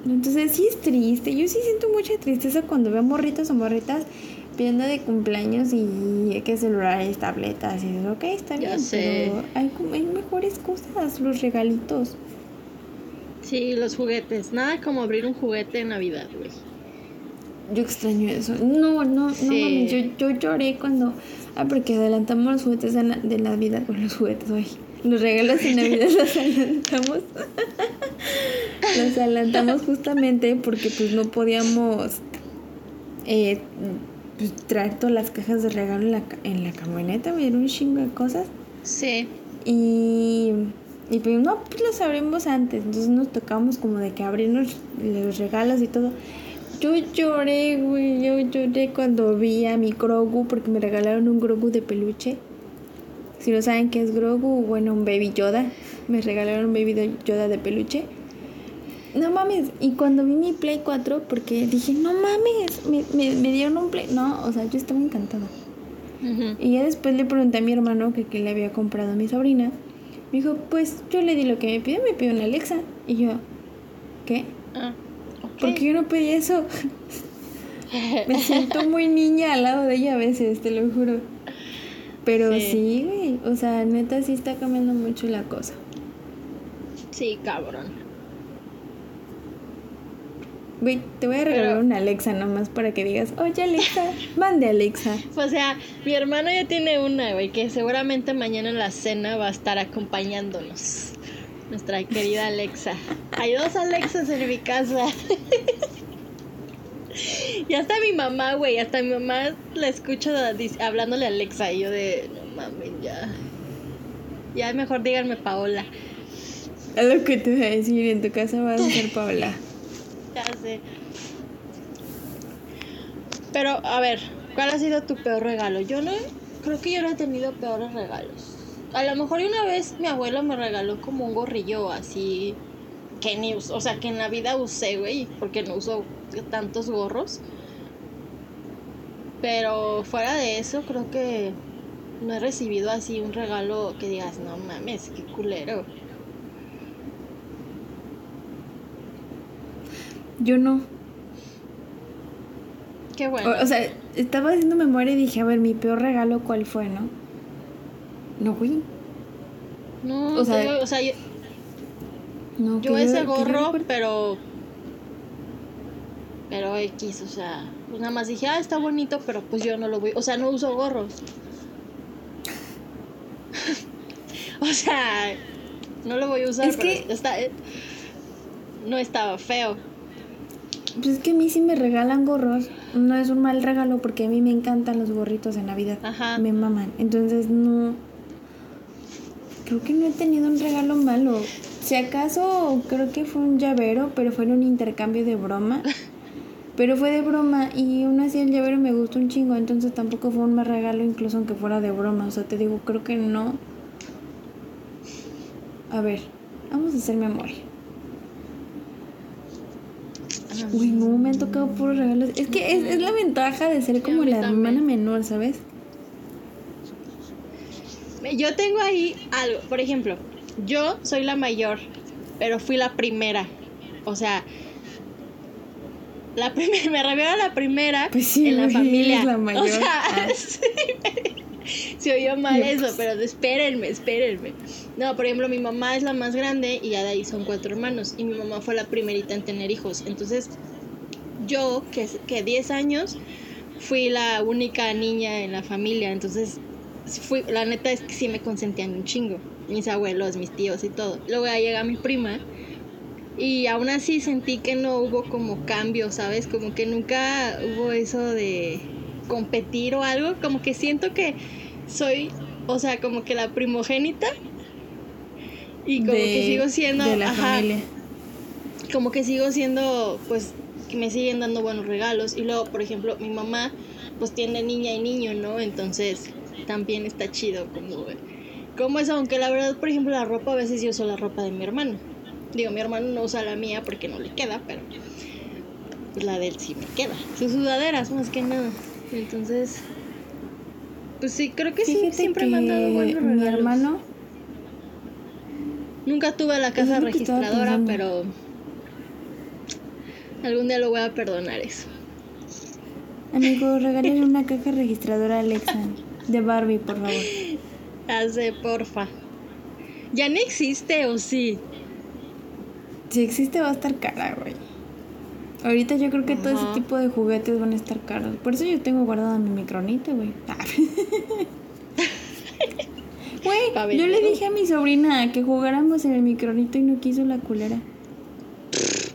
Entonces sí es triste. Yo sí siento mucha tristeza cuando veo morritos o morritas pidiendo de cumpleaños y que celulares, tabletas y dices, ok, está bien, pero hay, hay mejores cosas, los regalitos. Sí, los juguetes. Nada como abrir un juguete en Navidad, güey. Yo extraño eso. No, no, no Yo, yo lloré cuando Ah, porque adelantamos los juguetes de, la, de Navidad. Bueno, los juguetes, hoy. Los regalos de Navidad los adelantamos. los adelantamos justamente porque pues no podíamos eh, pues, traer todas las cajas de regalo en la, en la camioneta. Me dieron un chingo de cosas. Sí. Y, y pues no, pues los abrimos antes. Entonces nos tocamos como de que abrimos los regalos y todo. Yo lloré, güey. Yo lloré cuando vi a mi Grogu porque me regalaron un Grogu de peluche. Si no saben qué es Grogu, bueno, un Baby Yoda. Me regalaron un Baby Yoda de peluche. No mames. Y cuando vi mi Play 4, porque dije, no mames, me, me, dieron un Play. No, o sea, yo estaba encantada. Y ya después le pregunté a mi hermano que, que le había comprado a mi sobrina. Me dijo, pues yo le di lo que me pidió, me pidió una Alexa. Y yo, ¿qué? Ah. Porque yo no pedí eso. Me siento muy niña al lado de ella a veces, te lo juro. Pero sí, güey. O sea, neta sí está cambiando mucho la cosa. Sí, cabrón. Güey, te voy a regalar una Alexa nomás para que digas, oye Alexa, mande Alexa. O sea, mi hermano ya tiene una, güey, que seguramente mañana en la cena va a estar acompañándonos. Nuestra querida Alexa. Hay dos Alexas en mi casa. y hasta mi mamá, güey, hasta mi mamá la escucho hablándole a Alexa y yo de, no mames, ya. Ya mejor díganme Paola. Es lo que te voy a decir, en tu casa vas a ser Paola. ya sé. Pero, a ver, ¿cuál ha sido tu peor regalo? Yo no, creo que yo no he tenido peores regalos. A lo mejor una vez mi abuelo me regaló como un gorrillo así que ni o sea, que en la vida usé, güey, porque no uso tantos gorros. Pero fuera de eso, creo que no he recibido así un regalo que digas, no mames, qué culero. Yo no. Qué bueno. O, o, sea, estaba haciendo memoria y dije, a ver, mi peor regalo, ¿cuál fue, no? No, güey. No, o sea, o sea yo, no, yo ese gorro, pero. Pero X, o sea, pues nada más dije, ah, está bonito, pero pues yo no lo voy. O sea, no uso gorros. o sea, no lo voy a usar. Es que. Está, eh, no estaba feo. Pues es que a mí sí me regalan gorros. No es un mal regalo porque a mí me encantan los gorritos de Navidad. Ajá. Me maman. Entonces no creo que no he tenido un regalo malo. Si acaso creo que fue un llavero, pero fue en un intercambio de broma. Pero fue de broma y aún así el llavero me gustó un chingo, entonces tampoco fue un mal regalo incluso aunque fuera de broma. O sea, te digo, creo que no. A ver, vamos a hacer memoria. Uy, no, me han tocado puros regalos. Es que es, es la ventaja de ser como la hermana menor, ¿sabes? Yo tengo ahí algo, por ejemplo, yo soy la mayor, pero fui la primera. O sea, la primera, me refiero la primera pues en la familia. la mayor. O sea, ah. se oyó mal eso, pero espérenme, espérenme. No, por ejemplo, mi mamá es la más grande y ya de ahí son cuatro hermanos. Y mi mamá fue la primerita en tener hijos. Entonces, yo, que, que 10 años, fui la única niña en la familia. Entonces, fui, la neta es que sí me consentían un chingo. Mis abuelos, mis tíos y todo. Luego ya llega mi prima Y aún así sentí que no hubo como cambio, ¿sabes? Como que nunca hubo eso de competir o algo. Como que siento que soy, o sea, como que la primogénita. Y como que sigo siendo... De la familia. Como que sigo siendo, pues, que me siguen dando buenos regalos. Y luego, por ejemplo, mi mamá, pues tiene niña y niño, ¿no? Entonces, también está chido como... Como eso, aunque la verdad, por ejemplo, la ropa, a veces yo uso la ropa de mi hermano. Digo, mi hermano no usa la mía porque no le queda, pero la de él sí me queda. Sus sudaderas, más que nada. Entonces, pues sí, creo que sí, siempre me han dado buenos regalos. Mi hermano. Nunca tuve la casa registradora, pero algún día lo voy a perdonar eso. Amigo, regálale una caja registradora a Alexa de Barbie, por favor. Hace, porfa. ¿Ya no existe o sí? Si existe va a estar cara, güey. Ahorita yo creo que todo ese tipo de juguetes van a estar caros. Por eso yo tengo guardado mi micronito, güey. Güey, yo le dije a mi sobrina que jugáramos en el micronito y no quiso la culera.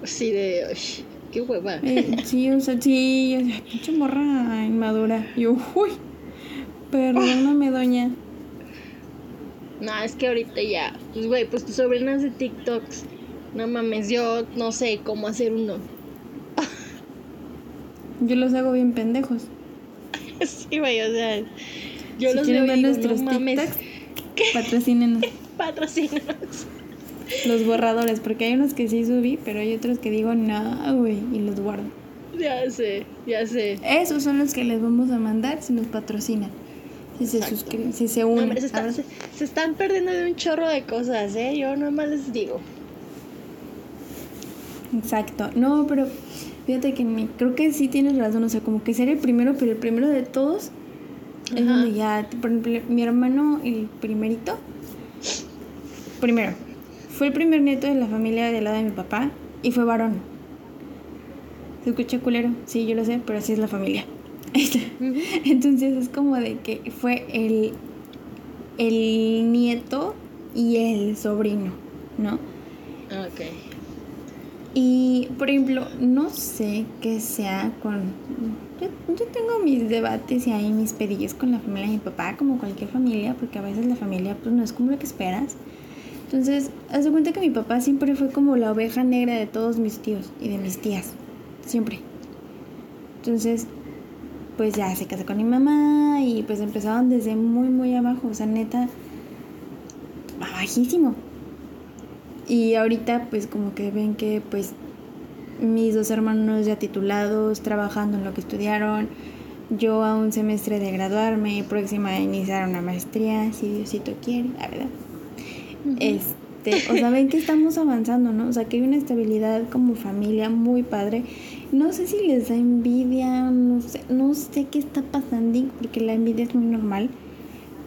Sí, de... qué hueva. Eh, sí, o sea, sí, o sea, morra inmadura. Yo, uy, perdóname, doña. No, es que ahorita ya, pues, güey, pues tu sobrina hace TikToks. No mames, yo no sé cómo hacer uno. yo los hago bien pendejos. sí, güey, o sea, yo si los quieren veo ver y digo, nuestros no TikToks, patrocínenos. patrocínanos. Los borradores, porque hay unos que sí subí, pero hay otros que digo, no, güey, y los guardo. Ya sé, ya sé. Esos son los que les vamos a mandar si nos patrocinan. Si se suscriben, si se unen. se, está- A ver, se- se están perdiendo de un chorro de cosas, ¿eh? Yo nomás les digo. Exacto. No, pero fíjate que mi- creo que sí tienes razón. O sea, como que ser el primero, pero el primero de todos es donde ya, por ejemplo, mi hermano, el primerito, primero, fue el primer nieto de la familia del lado de mi papá y fue varón. ¿Se escucha culero? Sí, yo lo sé, pero así es la familia. Entonces es como de que fue el, el nieto y el sobrino, ¿no? Ok. Y, por ejemplo, no sé qué sea con... Yo, yo tengo mis debates y ahí mis pedillos con la familia de mi papá, como cualquier familia, porque a veces la familia pues no es como lo que esperas. Entonces, haz de cuenta que mi papá siempre fue como la oveja negra de todos mis tíos y de mis tías. Siempre. Entonces, pues ya se casó con mi mamá y pues empezaron desde muy, muy abajo. O sea, neta, bajísimo. Y ahorita pues como que ven que pues mis dos hermanos ya titulados, trabajando en lo que estudiaron, yo a un semestre de graduarme, próxima a iniciar una maestría, si Diosito quiere, la verdad. Este, o sea, ven que estamos avanzando, ¿no? O sea, que hay una estabilidad como familia muy padre. No sé si les da envidia, no sé, no sé qué está pasando, porque la envidia es muy normal.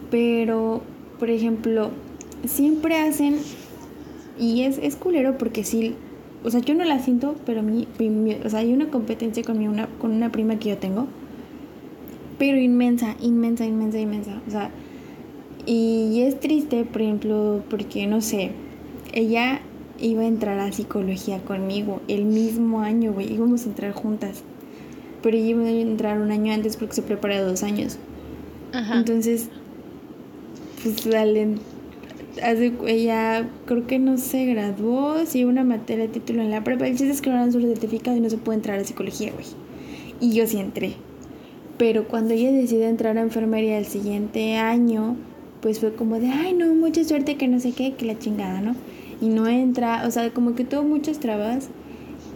Pero, por ejemplo, siempre hacen y es, es culero porque sí, o sea, yo no la siento, pero mi, mi- o sea, hay una competencia con, una, con una prima que yo tengo, pero inmensa, inmensa, inmensa, inmensa. O sea, y es triste, por ejemplo, porque no sé, ella iba a entrar a psicología conmigo el mismo año, güey, íbamos a entrar juntas, pero ella iba a entrar un año antes porque se preparó dos años. Ajá. Entonces, pues dale, hace, ella creo que no se graduó, sí una materia de título en la prepa, el chiste es que no dan su certificado y no se puede entrar a psicología, güey. Y yo sí entré. Pero cuando ella decide entrar a enfermería el siguiente año, pues fue como de, ay no, mucha suerte que no sé qué, que la chingada, ¿no? Y no entra, o sea, como que tuvo muchas trabas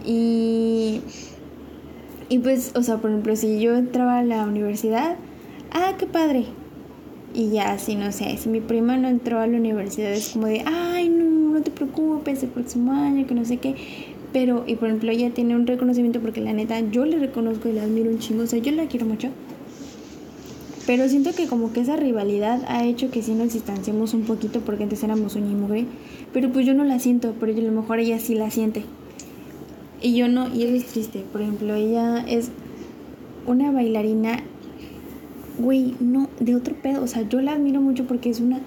y... Y pues, o sea, por ejemplo, si yo entraba a la universidad, ah, qué padre. Y ya, si no sé, si mi prima no entró a la universidad, es como de, ay, no, no te preocupes, el próximo año, que no sé qué. Pero, y por ejemplo, ella tiene un reconocimiento porque la neta, yo le reconozco y la admiro un chingo, o sea, yo la quiero mucho. Pero siento que como que esa rivalidad ha hecho que sí nos distanciemos un poquito porque antes éramos un y mugre. Pero pues yo no la siento, pero yo, a lo mejor ella sí la siente. Y yo no, y eso es triste. Por ejemplo, ella es una bailarina, güey, no, de otro pedo. O sea, yo la admiro mucho porque es una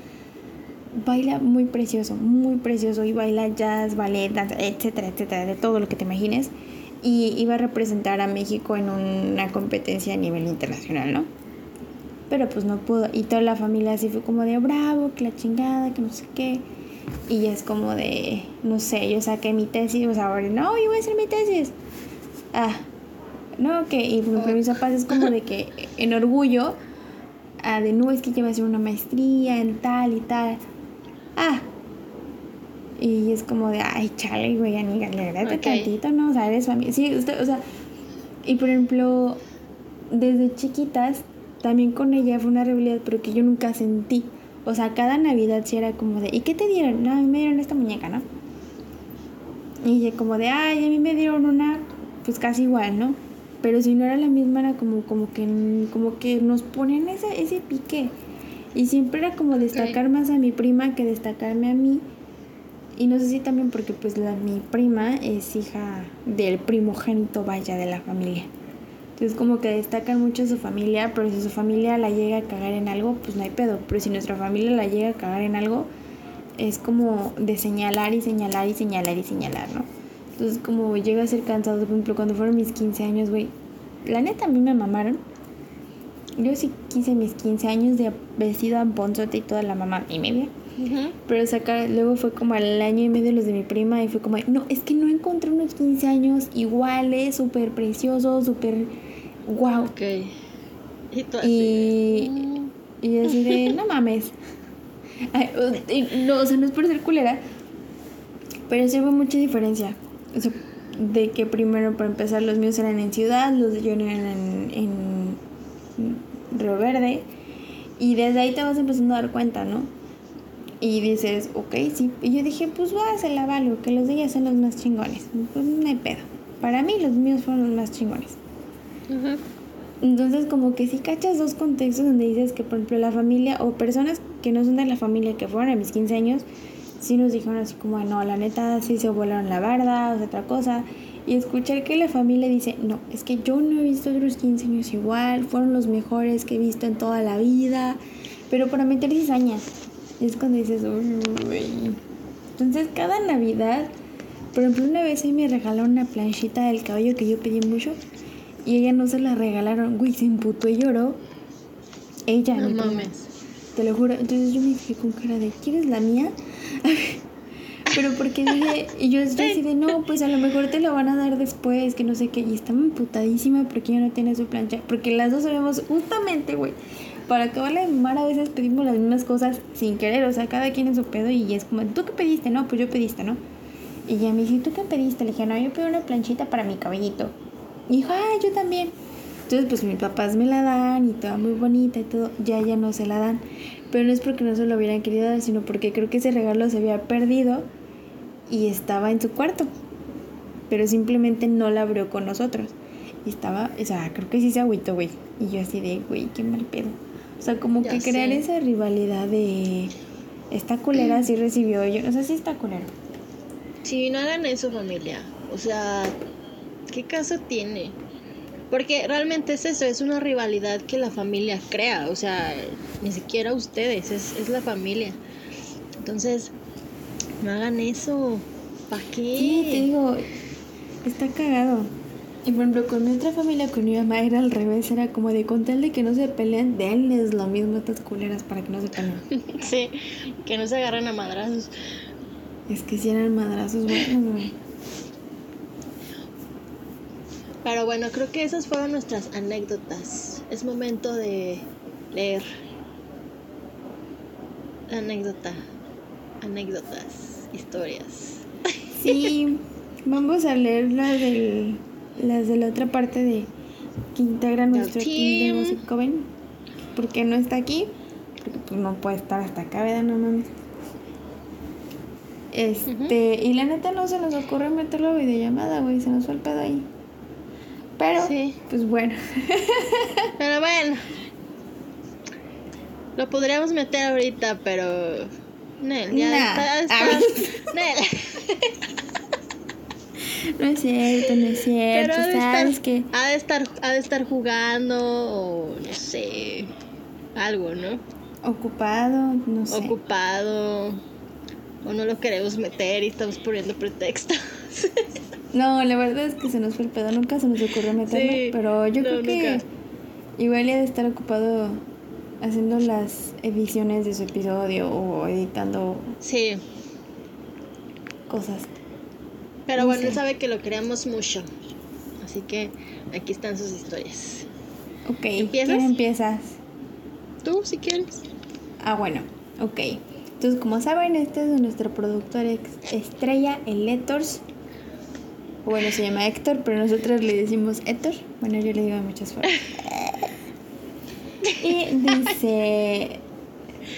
baila muy precioso, muy precioso y baila jazz, ballet, danza, etcétera, etcétera, de todo lo que te imagines. Y iba a representar a México en una competencia a nivel internacional, ¿no? Pero pues no pudo. Y toda la familia así fue como de bravo, que la chingada, que no sé qué. Y es como de, no sé, yo saqué mi tesis, o sea, ahora no, yo voy a hacer mi tesis. Ah, no, que, y por mis papás es como de que en orgullo, ah, de no, es que lleva a hacer una maestría en tal y tal. Ah, y es como de, ay, chale, güey, amiga, le okay. tantito, ¿no? O sea, eres familia. Sí, usted, o sea, y por ejemplo, desde chiquitas, también con ella fue una rivalidad, pero que yo nunca sentí. O sea, cada Navidad sí era como de, ¿y qué te dieron? No, a mí me dieron esta muñeca, ¿no? Y ella como de, ay, a mí me dieron una, pues casi igual, ¿no? Pero si no era la misma, era como, como, que, como que nos ponían ese, ese pique. Y siempre era como destacar más a mi prima que destacarme a mí. Y no sé si también porque pues la, mi prima es hija del primogénito, vaya, de la familia. Entonces como que destacan mucho a su familia, pero si su familia la llega a cagar en algo, pues no hay pedo. Pero si nuestra familia la llega a cagar en algo, es como de señalar y señalar y señalar y señalar, ¿no? Entonces como llega a ser cansado, por ejemplo, cuando fueron mis 15 años, güey, la neta a mí me mamaron. Yo sí quise mis 15 años de vestido a ponzote y toda la mamá y media. Pero sacar, luego fue como al año y medio los de mi prima y fue como, no, es que no encontré unos 15 años iguales, súper preciosos, súper wow. Ok. Y tú así. Y, y así de, no mames. no, o sea, no es por ser culera, pero sí hubo mucha diferencia. O sea, de que primero, para empezar, los míos eran en ciudad, los de yo eran en, en Río Verde. Y desde ahí te vas empezando a dar cuenta, ¿no? Y dices, ok, sí. Y yo dije, pues va, se la valgo, que los de ella son los más chingones. Pues no hay pedo. Para mí los míos fueron los más chingones. Entonces como que si cachas dos contextos donde dices que por ejemplo la familia o personas que no son de la familia que fueron a mis 15 años, sí nos dijeron así como, no, la neta sí se volaron la barda o otra cosa. Y escuchar que la familia dice, no, es que yo no he visto otros 15 años igual, fueron los mejores que he visto en toda la vida, pero para meter cizaña. Y es cuando dices, uy. Entonces cada Navidad, por ejemplo, una vez ahí me regalaron una planchita del cabello que yo pedí mucho y ella no se la regalaron. Güey, se imputó y lloró. Ella, no mames. Te lo juro. Entonces yo me dije con cara de, ¿quieres la mía? Pero porque dije, y yo, yo así de, no, pues a lo mejor te lo van a dar después, que no sé qué. Y estaba imputadísima porque ella no tiene su plancha. Porque las dos sabemos justamente, güey. Para acabar la mar a veces pedimos las mismas cosas sin querer. O sea, cada quien en su pedo y es como, ¿tú qué pediste? No, pues yo pediste, ¿no? Y ella me dice, ¿tú qué pediste? Le dije, no, yo pedí una planchita para mi cabellito. Y dijo, ay, yo también. Entonces, pues mis papás me la dan y toda muy bonita y todo. Ya, ya no se la dan. Pero no es porque no se lo hubieran querido dar, sino porque creo que ese regalo se había perdido y estaba en su cuarto. Pero simplemente no la abrió con nosotros. Y estaba, o sea, creo que sí se agüitó, güey. Y yo así de, güey, qué mal pedo. O sea, como que crear esa rivalidad de esta culera sí recibió yo. O sea, sí está culera. Sí, no hagan eso, familia. O sea, ¿qué caso tiene? Porque realmente es eso, es una rivalidad que la familia crea, o sea, ni siquiera ustedes, es, es la familia. Entonces, no hagan eso. ¿Para qué? Sí, te digo, está cagado. Y por ejemplo, con mi otra familia, con mi mamá, era al revés, era como de con tal de que no se peleen, denles lo mismo a estas culeras para que no se peleen. sí, que no se agarren a madrazos. Es que si eran madrazos buenos, güey. Pero bueno, creo que esas fueron nuestras anécdotas. Es momento de leer. Anécdota. Anécdotas. Historias. Sí, vamos a leer las, del, las de la otra parte de que integra nuestro team, de Music Coven. Porque no está aquí. Porque pues no puede estar hasta acá, ¿verdad? No mames. Este, y la neta no se nos ocurre meterlo a videollamada, güey. Se nos fue el pedo ahí. Pero, sí. pues bueno. pero bueno. Lo podríamos meter ahorita, pero. Nel, ya está, Nel. No es cierto, no es cierto. Pero ¿Sabes que ha de estar, ha de estar jugando o no sé, algo, ¿no? Ocupado, no sé. Ocupado. O no lo queremos meter y estamos poniendo pretextos. no, la verdad es que se nos fue el pedo. Nunca se nos ocurrió meterlo. pero yo creo que igual ya de estar ocupado haciendo las ediciones de su episodio o editando. Sí. Cosas. Pero bueno, él sabe que lo queremos mucho. Así que aquí están sus historias. Ok. ¿Empiezas? ¿Quién empiezas? Tú, si quieres. Ah, bueno. Ok. Entonces, como saben, este es nuestro productor estrella, el Héctor. Bueno, se llama Héctor, pero nosotros le decimos Héctor. Bueno, yo le digo muchas formas. Y dice,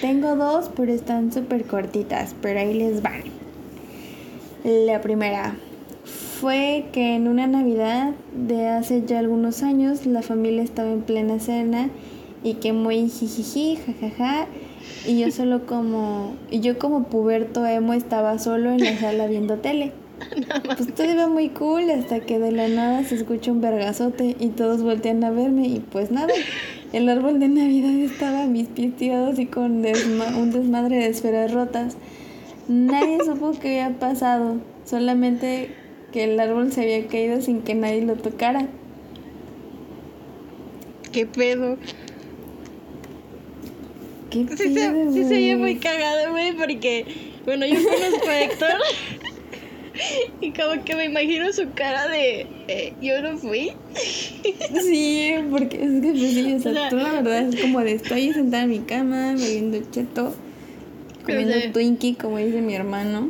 tengo dos, pero están súper cortitas, pero ahí les van. La primera fue que en una Navidad de hace ya algunos años la familia estaba en plena cena y que muy jijiji, jajaja, y yo solo como, y yo como puberto emo estaba solo en la sala viendo tele. Pues todo iba muy cool hasta que de la nada se escucha un vergazote y todos voltean a verme y pues nada, el árbol de Navidad estaba a mis pies tirados y con un desmadre de esferas rotas. Nadie supo qué había pasado, solamente que el árbol se había caído sin que nadie lo tocara. ¿Qué pedo? sí, se, se oye muy cagado, güey, porque, bueno, yo conozco a Héctor y como que me imagino su cara de, eh, yo no fui. Sí, porque es que pues sí, o sea, tú la verdad es como de estoy sentada en mi cama, bebiendo cheto, comiendo Twinkie, como dice mi hermano.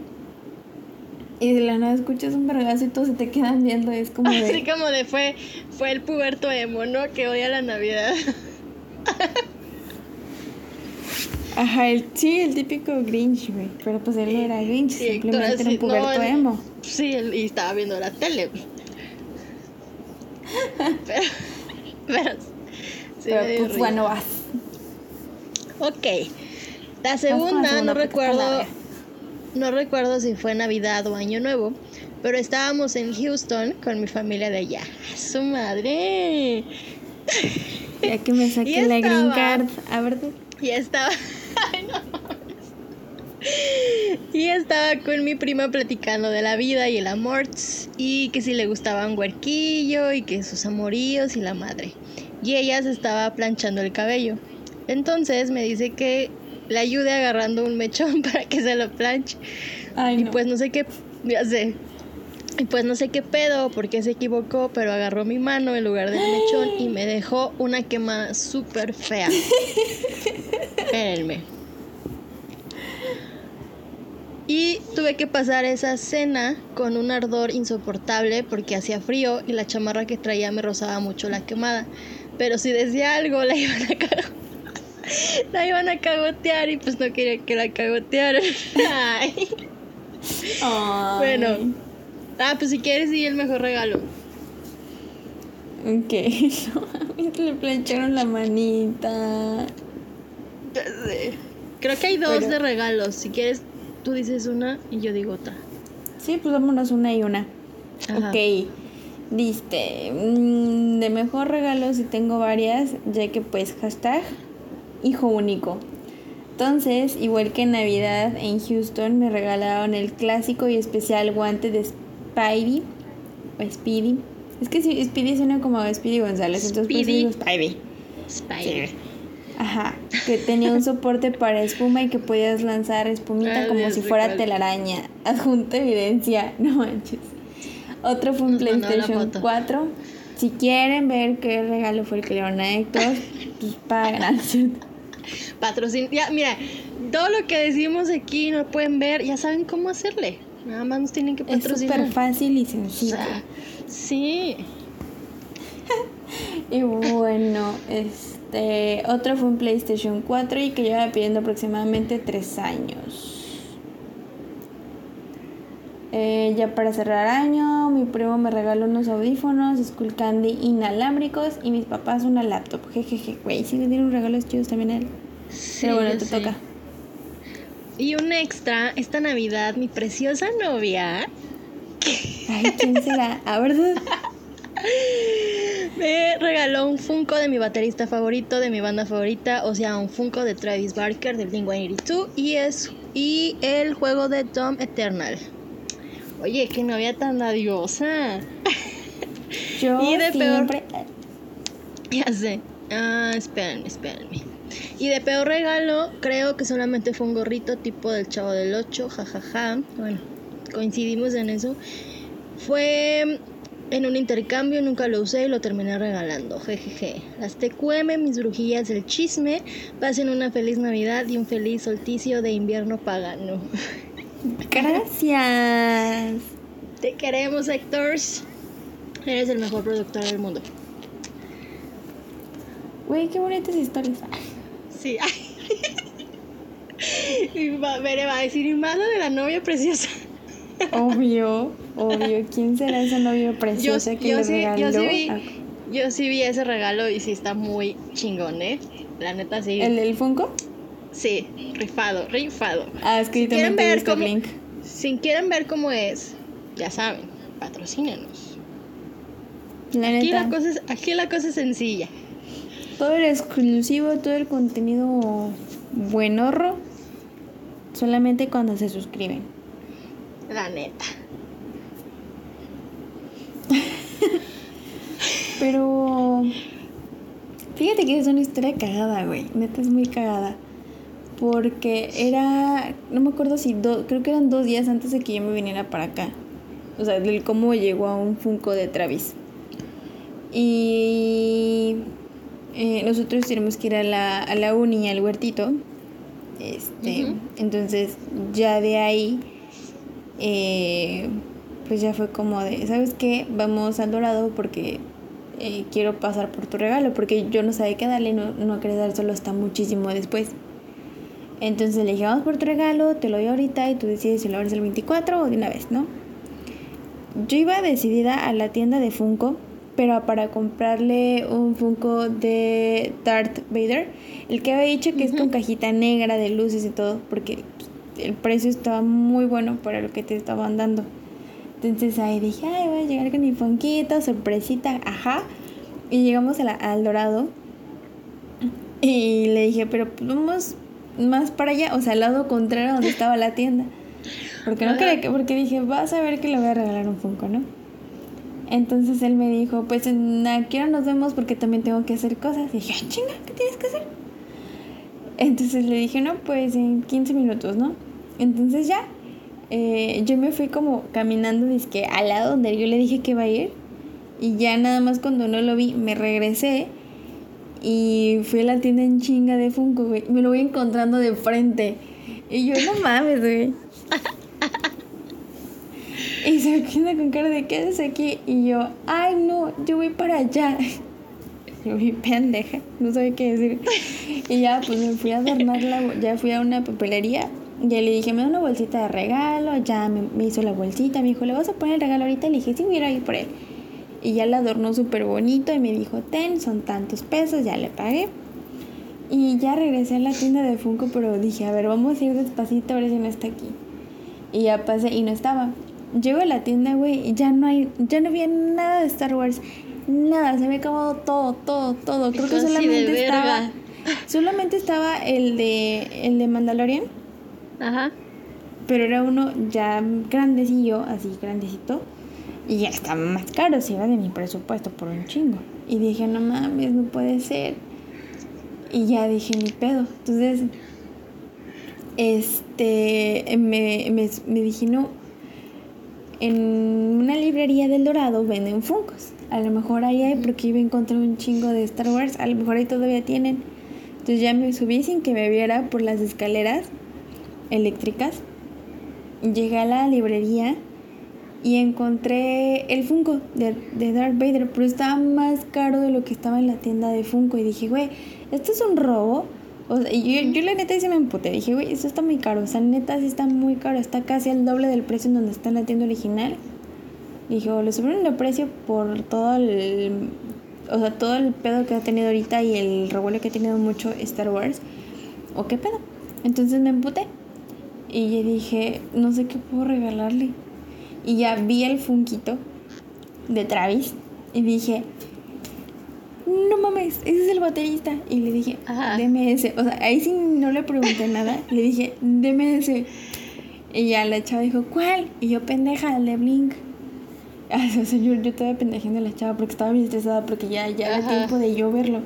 Y de la nada escuchas un vergazo y todos se te quedan viendo, es como de... Así como de fue, fue el puberto emo, ¿no? Que odia la Navidad. Ajá, el, sí, el típico Grinch, güey. Pero pues él era Grinch, simplemente era un puberto emo. Sí, él, y estaba viendo la tele. pero, pero, sí pero pues bueno, vas. Ok. La segunda, no recuerdo. No recuerdo si fue Navidad o Año Nuevo, pero estábamos en Houston con mi familia de allá. ¡Su madre! Ya que me saqué la green card, a ver. Y estaba y estaba con mi prima platicando de la vida y el amor y que si le gustaba un huerquillo y que sus amoríos y la madre. Y ella se estaba planchando el cabello. Entonces me dice que le ayude agarrando un mechón para que se lo planche. y pues no sé qué, ya sé. Y pues no sé qué pedo, porque se equivocó, pero agarró mi mano en lugar del mechón y me dejó una quema súper fea. Espérenme. Y tuve que pasar esa cena con un ardor insoportable porque hacía frío y la chamarra que traía me rozaba mucho la quemada. Pero si decía algo la iban a la iban a cagotear y pues no quería que la cagotearan. Ay. Bueno. Ah, pues si quieres sí el mejor regalo. Ok. Le plancharon la manita. Creo que hay dos de regalos. Si quieres, tú dices una y yo digo otra. Sí, pues vámonos una y una. Ok. Viste. Mm, de mejor regalo si tengo varias, ya que pues hashtag hijo único. Entonces, igual que en Navidad en Houston, me regalaron el clásico y especial guante de Spidey. O Speedy. Es que si Speedy suena como Speedy González, entonces pues digo Spidey. Spidey. Ajá, que tenía un soporte para espuma y que podías lanzar espumita como si fuera telaraña. Adjunta evidencia, no manches. Otro fue un PlayStation 4. Si quieren ver qué regalo fue el que le dieron a Héctor, pues pagan. Patrocin ya, mira, todo lo que decimos aquí no pueden ver, ya saben cómo hacerle. Nada más nos tienen que patrocinar. Es súper fácil y sencillo. sí. y bueno, es este, otro fue un PlayStation 4 y que lleva pidiendo aproximadamente 3 años. Eh, ya para cerrar año, mi primo me regaló unos audífonos Skull Candy inalámbricos y mis papás una laptop. Jejeje, güey, sí le dieron regalos chidos también a él. Pero bueno, te toca. Y un extra, esta Navidad, mi preciosa novia. Ay, ¿quién será? A ver. Me regaló un Funko de mi baterista favorito, de mi banda favorita, o sea, un Funko de Travis Barker del Blink-182 y es y el juego de Tom Eternal. Oye, que no había tan adiosa. Yo y de siempre... peor. Ya sé. Ah, espérenme, espérenme. Y de peor regalo, creo que solamente fue un gorrito tipo del chavo del 8, jajaja. Bueno, coincidimos en eso. Fue en un intercambio, nunca lo usé y lo terminé regalando. Jejeje. Las TQM, mis brujillas del chisme. Pasen una feliz Navidad y un feliz solsticio de invierno pagano. Gracias. Te queremos, Héctors. Eres el mejor productor del mundo. Güey, qué bonitas historias. Sí. y va, va a decir, y más de la novia preciosa. Obvio, obvio. ¿Quién será esa novia preciosa que le regaló? Yo sí, vi, yo sí vi ese regalo y sí está muy chingón, ¿eh? La neta sí. ¿El del Funko? Sí, rifado, rifado. Ah, es que si quieren ver cómo, Si quieren ver cómo es, ya saben, patrocínenos. La aquí, La cosa es, aquí la cosa es sencilla. Todo el exclusivo, todo el contenido buenorro, solamente cuando se suscriben. La neta. Pero. Fíjate que es una historia cagada, güey. Neta es muy cagada. Porque era. No me acuerdo si. creo que eran dos días antes de que yo me viniera para acá. O sea, del cómo llegó a un Funko de Travis. Y. Eh, nosotros tenemos que ir a la, a la uni, al huertito. Este. Entonces, ya de ahí eh, pues ya fue como de, ¿sabes qué? Vamos al dorado porque eh, quiero pasar por tu regalo, porque yo no sabía qué darle, no, no quería dar solo hasta muchísimo después. Entonces le dije, vamos por tu regalo, te lo doy ahorita y tú decides si lo abres el 24 o de una vez, ¿no? Yo iba decidida a la tienda de Funko, pero para comprarle un Funko de Darth Vader, el que había dicho que es con cajita negra de luces y todo, porque el precio estaba muy bueno para lo que te estaban dando. Entonces ahí dije, ay, voy a llegar con mi fonquito, sorpresita, ajá. Y llegamos al Dorado. Y le dije, pero pues vamos más para allá, o sea, al lado contrario donde estaba la tienda. Porque no quería que, porque dije, vas a ver que le voy a regalar un Funko, ¿no? Entonces él me dijo, pues en qué nos vemos porque también tengo que hacer cosas. Y dije, chinga, ¿qué tienes que hacer? Entonces le dije, no, pues en 15 minutos, ¿no? Entonces ya, eh, yo me fui como caminando, que al lado donde yo le dije que iba a ir. Y ya nada más cuando no lo vi, me regresé y fui a la tienda en chinga de Funko, güey. Me lo voy encontrando de frente. Y yo, no mames, güey. y se queda con cara de, ¿qué haces aquí? Y yo, ay, no, yo voy para allá. Vi pendeja, no sabía qué decir. Y ya, pues me fui a adornar la, ya fui a una papelería. Ya le dije, me da una bolsita de regalo. Ya me, hizo la bolsita. Me dijo, ¿le vas a poner el regalo ahorita? Le dije, sí, voy a por él. Y ya la adornó súper bonito. Y me dijo, ten, son tantos pesos. Ya le pagué. Y ya regresé a la tienda de Funko. Pero dije, a ver, vamos a ir despacito a ver si no está aquí. Y ya pasé y no estaba. Llego a la tienda, güey, y ya no hay, ya no había nada de Star Wars nada, se había acabado todo, todo, todo. Creo que solamente estaba. Solamente estaba el de el de Mandalorian. Ajá. Pero era uno ya grandecillo, así grandecito. Y ya estaba más caro, se iba de mi presupuesto por un chingo. Y dije, no mames, no puede ser. Y ya dije, mi pedo. Entonces, este, me, me, me dije, no, en una librería del Dorado venden Funkos. A lo mejor ahí hay, porque iba a encontrar un chingo de Star Wars. A lo mejor ahí todavía tienen. Entonces ya me subí sin que me viera por las escaleras eléctricas. Llegué a la librería y encontré el Funko de, de Darth Vader, pero estaba más caro de lo que estaba en la tienda de Funko. Y dije, güey, ¿esto es un robo? O sea, yo, yo la neta sí me emputé. Dije, güey, esto está muy caro. O sea, neta sí está muy caro. Está casi al doble del precio en donde está en la tienda original. Dijo, le subieron el precio por todo el. O sea, todo el pedo que ha tenido ahorita y el revuelo que ha tenido mucho Star Wars. ¿O qué pedo? Entonces me emputé. Y yo dije, no sé qué puedo regalarle. Y ya vi el funquito de Travis. Y dije, no mames, ese es el baterista. Y le dije, Ajá. deme ese. O sea, ahí sí no le pregunté nada. Le dije, deme ese. Y ya la chava dijo, ¿cuál? Y yo, pendeja, el de Blink. Ay, o sea, yo, yo estaba pendejando a la chava porque estaba bien estresada porque ya, ya era tiempo de yo verlo.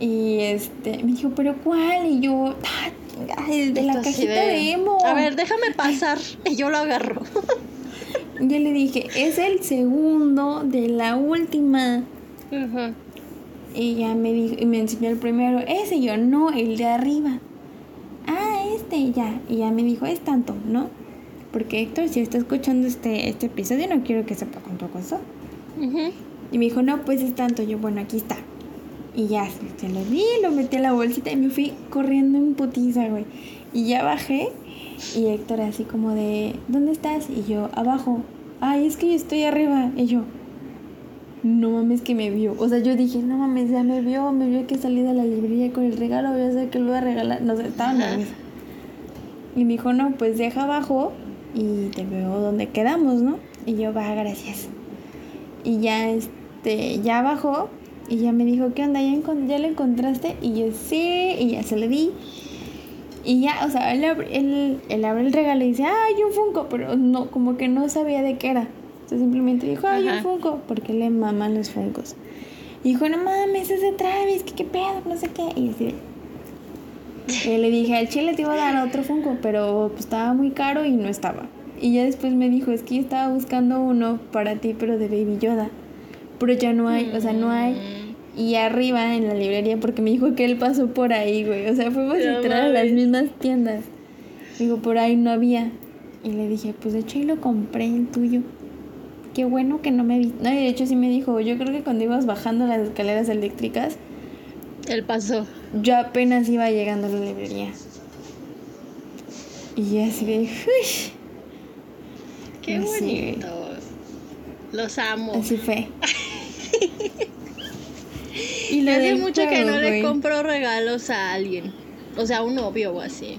Y este, me dijo, ¿pero cuál? Y yo, ah, el de la Esto cajita de, emo. A ver, déjame pasar. Y yo lo agarro. Yo le dije, es el segundo de la última. Y ya me dijo, y me enseñó el primero, ese yo, no, el de arriba. Ah, este, ya. Y ya me dijo, es tanto, ¿no? Porque Héctor, si está escuchando este, este episodio, no quiero que sepa cuánto costó. Ujú. Y me dijo, no, pues es tanto. Yo, bueno, aquí está. Y ya, se lo di, lo metí a la bolsita y me fui corriendo en putiza, güey. Y ya bajé y Héctor así como de, ¿dónde estás? Y yo, abajo. Ay, es que yo estoy arriba. Y yo, no mames que me vio. O sea, yo dije, no mames, ya me vio, me vio que salí de la librería con el regalo, voy a hacer que lo voy a regalar. No sé, estaba nerviosa. Y me dijo, no, pues deja abajo y te veo donde quedamos, ¿no? Y yo, va, gracias. Y ya, este, ya bajó y ya me dijo, ¿qué onda? ¿Ya, ya lo encontraste? Y yo, sí, y ya se lo di. Y ya, o sea, él, abre- él, él abre el regalo y dice, ay, un Funko, pero no, como que no sabía de qué era. Entonces simplemente dijo, ay, un. Funko, porque le maman los Funkos. Y dijo, no mames, es de Travis, que qué pedo, no sé qué. Y así y le dije, al chile te iba a dar otro Funko, pero pues estaba muy caro y no estaba. Y ya después me dijo, es que yo estaba buscando uno para ti, pero de Baby Yoda. Pero ya no hay, o sea, no hay. Y arriba en la librería, porque me dijo que él pasó por ahí, güey. O sea, fuimos No literal a las mismas tiendas. Digo, por ahí no había. Y le dije, pues de hecho ahí lo compré el tuyo. Qué bueno que no me vi. No, y de hecho sí me dijo, yo creo que cuando ibas bajando las escaleras eléctricas, Él pasó. Yo apenas iba llegando a la librería. Y así de, "Ush". Qué Sí, güey. bonito. Los amo. Así fue. y lo Hace mucho que no le compro regalos a alguien. O sea, a un novio o así.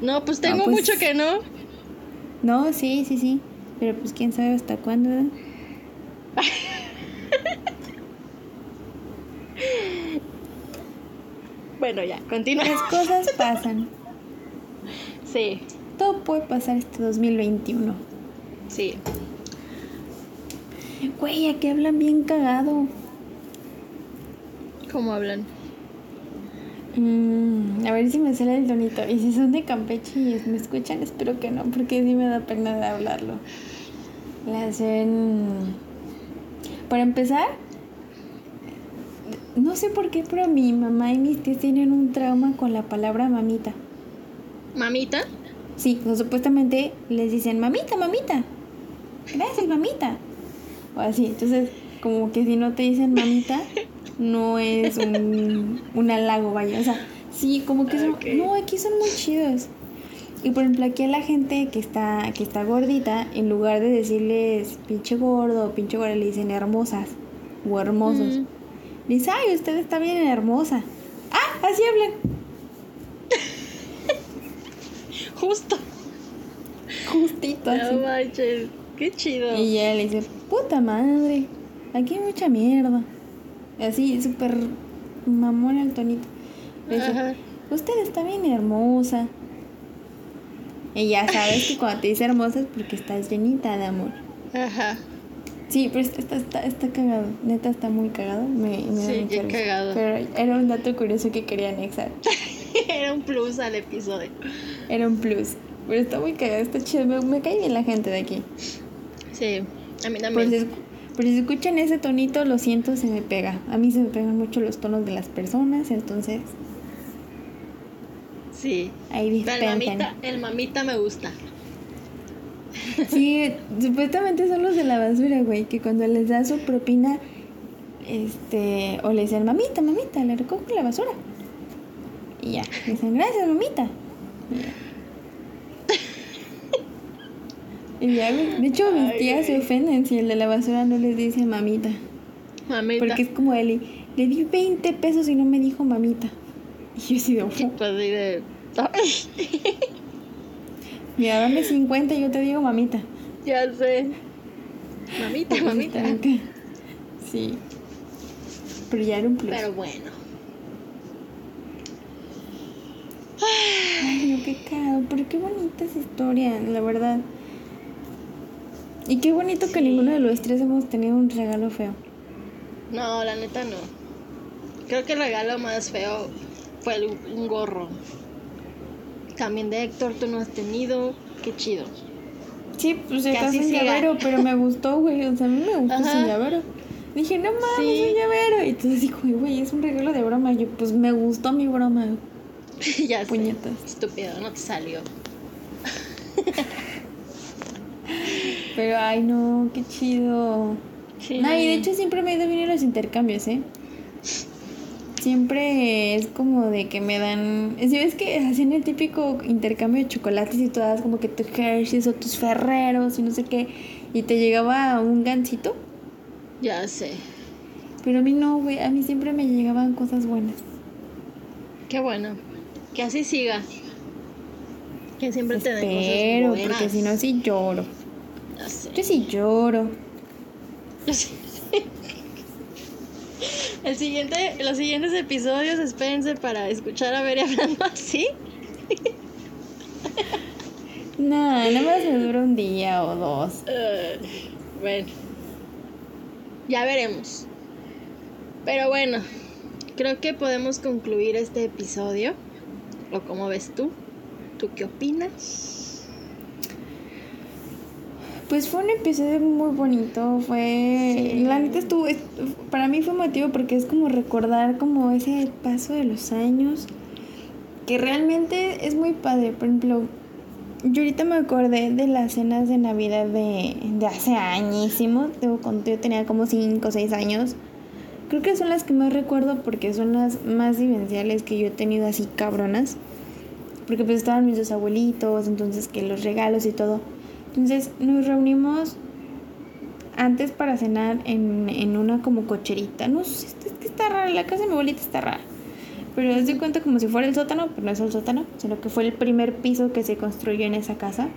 No, pues tengo pues- mucho que no. No, sí, sí, sí. Pero pues quién sabe hasta cuándo. Bueno, ya, continúa. Las cosas pasan. Sí, Todo puede pasar este 2021. sí. Güey, aquí hablan bien cagado. ¿Cómo hablan? Mm, a ver si me sale el tonito. Y si son de Campeche y me escuchan, espero que no, porque sí me da pena de hablarlo. Le hacen. Para empezar, no sé por qué, pero mi mamá y mis tías tienen un trauma con la palabra mamita. ¿Mamita? Sí, o supuestamente les dicen mamita, mamita. Gracias, mamita. O así. Entonces, como que si no te dicen mamita, no es un, un halago, vaya. O sea, sí, como que son. No, aquí son muy chidos. Y por ejemplo, aquí a la gente que está, que está gordita, en lugar de decirles pinche gordo o pinche gorda, le dicen hermosas o hermosos. Mm. Dice, ay, usted está bien hermosa. Ah, así hablan. Justo. Justito así. No manches. Qué chido. Y ella le dice, puta madre, aquí hay mucha mierda. Así, súper mamón el tonito. Le dice, Ajá. usted está bien hermosa. Y ya sabes que cuando te dice hermosa es porque estás llenita de amor. Ajá. Sí, pero está, está, está, cagado. Neta está muy cagado. Me, me da Sí, qué cagado. Pero era un dato curioso que quería anexar. Era un plus al episodio. Era un plus. Pero está muy cagado, está chido. Me, me cae bien la gente de aquí. Sí, a mí también. si, pero si escuchan ese tonito, lo siento, se me pega. A mí se me pegan mucho los tonos de las personas, entonces Sí. ahí El mamita, el mamita me gusta. Sí, supuestamente son los de la basura, güey, que cuando les da su propina, este, o le dicen, mamita, mamita, le recojo la basura. Y ya, le dicen, gracias, mamita. Y ya. De hecho, mis tías se ofenden si el de la basura no les dice mamita. Mamita. Porque es como Eli, le di 20 pesos y no me dijo mamita. Y yo Sí, "Ojo, pues mira, dame 50 y yo te digo mamita. ya sé. Mamita, mamita. Sí. Pero ya era un plus. Pero bueno. Ay, no, qué caro. Pero qué bonita esa historia, la verdad. Y qué bonito que ninguno de los tres hemos tenido un regalo feo. No, la neta no. Creo que el regalo más feo fue un gorro. También de Héctor tú no has tenido. Qué chido. Sí, pues se casó siga. llavero, pero me gustó, güey. O sea, a mí me gustó Ajá. ese llavero. Dije, no mames, Sí. un llavero. Y entonces dijo, güey, es un regalo de broma. Y yo, pues me gustó mi broma. ya sé. Puñetas. Estúpido, no te salió. Pero, ay, no, qué chido. Sí. No, y de hecho siempre me ha ido bien en los intercambios, ¿eh? Siempre es como de que me dan... Si ves que hacían el típico intercambio de chocolates y todas como que tus Hershey's o tus Ferreros y no sé qué, y te llegaba un gansito. Ya sé. Pero a mí no, güey, a mí siempre me llegaban cosas buenas. Qué bueno. Que así siga. Que siempre te den cosas buenas. porque si no, sí lloro. Ya sé. Yo sí lloro. Yo sí. El siguiente, los siguientes episodios, espérense para escuchar a Beri hablando así. No, nada más me dura un día o dos. Eh, bueno, ya veremos. Pero bueno, creo que podemos concluir este episodio. ¿O cómo ves tú? ¿Tú qué opinas? Pues fue un episodio muy bonito, fue... Sí. La neta estuvo... es- Para mí fue motivo porque es como recordar como ese paso de los años, que realmente es muy padre. Por ejemplo, yo ahorita me acordé de las cenas de Navidad de, de hace añísimos, cuando yo tenía como 5 o 6 años. Creo que son las que más recuerdo porque son las más vivenciales que yo he tenido así cabronas. Porque pues estaban mis dos abuelitos, entonces que los regalos y todo. Entonces nos reunimos antes para cenar en, en una como cocherita. No sé, es que está rara, la casa de mi abuelita está rara. Pero es de cuenta como si fuera el sótano, pero no es el sótano, sino que fue el primer piso que se construyó en esa casa.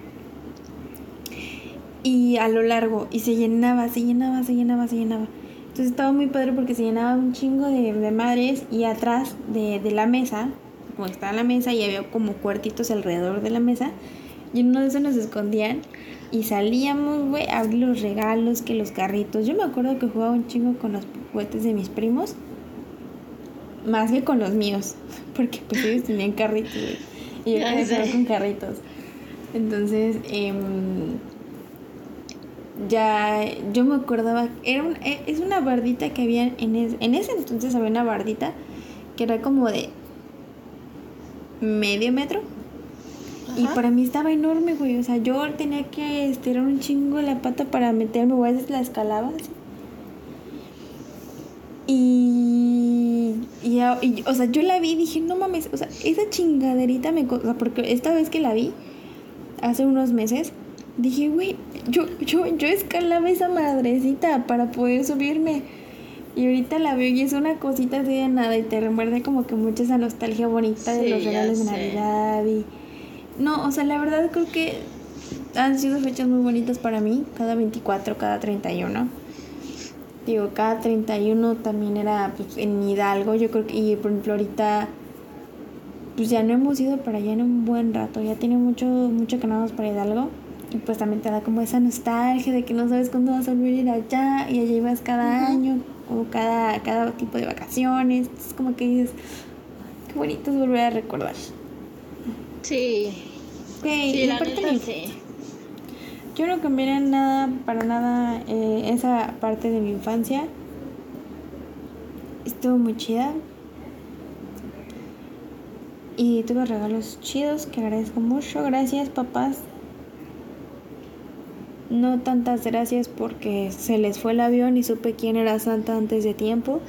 Y a lo largo, y se llenaba, se llenaba, se llenaba, se llenaba. Entonces estaba muy padre porque se llenaba un chingo de, de madres y atrás de, de la mesa, como estaba la mesa y había como cuartitos alrededor de la mesa, y en uno de esos nos escondían y salíamos, güey, a abrir los regalos, que los carritos. Yo me acuerdo que jugaba un chingo con los juguetes de mis primos, más que con los míos, porque pues ellos tenían carritos, güey. Y yo quería jugar con carritos. Entonces, em, ya yo me acordaba, era un, e- es una bardita que había en, es- en ese entonces había una bardita que era como de medio metro y para mí estaba enorme, güey, o sea, yo tenía que estirar un chingo la pata para meterme, güey, a veces la escalaba así. Y, y, y, o sea, yo la vi y dije, no mames, o sea, esa chingaderita me... O sea, porque esta vez que la vi, hace unos meses, dije, güey, yo, yo, yo escalaba esa madrecita para poder subirme. Y ahorita la veo y es una cosita así de nada y te remuerde como que mucha esa nostalgia bonita de los regalos de. Navidad y... No, o sea, la verdad creo que han sido fechas muy bonitas para mí, cada 24, cada 31. Digo, cada 31 también era pues, en Hidalgo, yo creo que, y por ejemplo ahorita, pues ya no hemos ido para allá en un buen rato, ya tiene mucho, mucho que no vamos para Hidalgo, y pues también te da como esa nostalgia de que no sabes cuándo vas a volver a ir allá, y allá ibas cada año, o cada, cada tipo de vacaciones, es como que dices, qué bonito es volver a recordar. Sí. Ok, Sí, la neta sí. Yo no cambiaría nada, para nada, eh, esa parte de mi infancia. Estuvo muy chida. Y tuve regalos chidos que agradezco mucho. Gracias, papás. No tantas gracias porque se les fue el avión y supe quién era Santa antes de tiempo.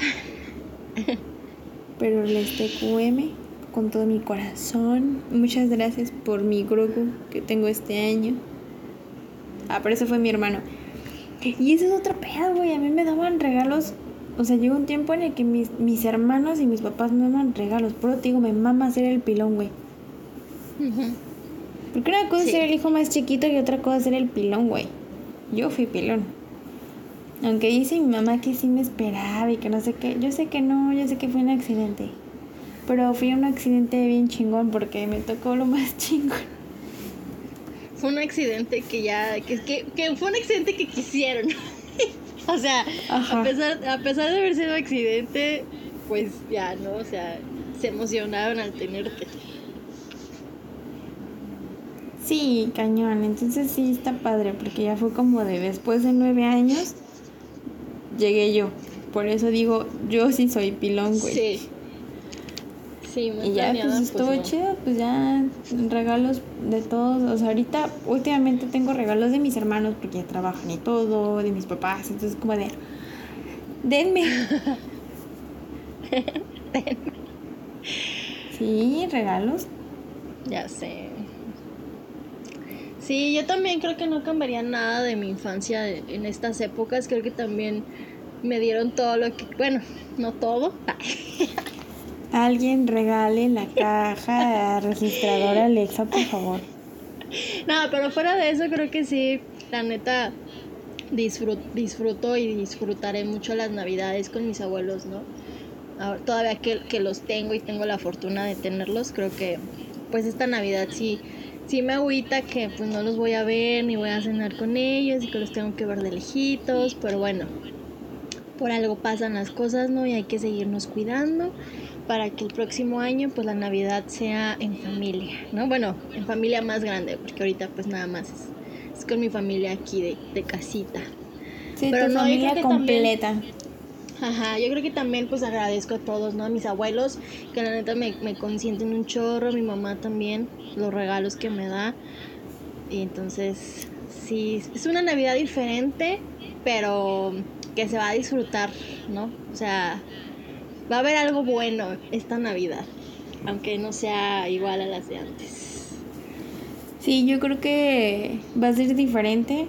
Pero les TQM con todo mi corazón. Muchas gracias por mi Grogu que tengo este año. Ah, pero ese fue mi hermano. Y ese es otro pedo, güey. A mí me daban regalos. O sea, llegó un tiempo en el que mis, mis hermanos y mis papás me daban regalos. Pero te digo, me mama ser el pilón, güey. Porque una cosa Sí. es ser el hijo más chiquito y otra cosa es ser el pilón, güey. Yo fui pilón. Aunque dice mi mamá que sí me esperaba y que no sé qué. Yo sé que no, yo sé que fue un accidente. Pero fue un accidente bien chingón porque me tocó lo más chingón. Fue un accidente que ya. que, que, que fue un accidente que quisieron. o sea, a pesar, a pesar de haber sido accidente, pues ya, ¿no? O sea, se emocionaron al tenerte. Sí, cañón. Entonces sí está padre porque ya fue como de después de nueve años llegué yo. Por eso digo, yo sí soy pilón, güey. Sí. Sí, muy y ya, pues, pues estuvo chido, pues ya regalos de todos. O sea, ahorita últimamente tengo regalos de mis hermanos porque ya trabajan y todo, de mis papás. Entonces, como de, denme. denme. Sí, regalos. Ya sé. Sí, yo también creo que no cambiaría nada de mi infancia en estas épocas. Creo que también me dieron todo lo que, bueno, no todo. Alguien regale la caja registradora Alexa, por favor. No, pero fuera de eso creo que sí, la neta disfruto y disfrutaré mucho las navidades con mis abuelos, ¿no? todavía que, que los tengo y tengo la fortuna de tenerlos, creo que pues esta Navidad sí sí me agüita que pues no los voy a ver ni voy a cenar con ellos y que los tengo que ver de lejitos, pero bueno, por algo pasan las cosas, ¿no? Y hay que seguirnos cuidando para que el próximo año pues la Navidad sea en familia, ¿no? Bueno, en familia más grande, porque ahorita pues nada más es, con mi familia aquí de, de casita. Sí, pero tu familia completa. Ajá, yo creo que también pues agradezco a todos, ¿no? A mis abuelos, que la neta me, me consienten un chorro, mi mamá también, los regalos que me da. Y entonces, sí, es una Navidad diferente, pero que se va a disfrutar, ¿no? O sea, va a haber algo bueno esta Navidad, aunque no sea igual a las de antes. Sí, yo creo que va a ser diferente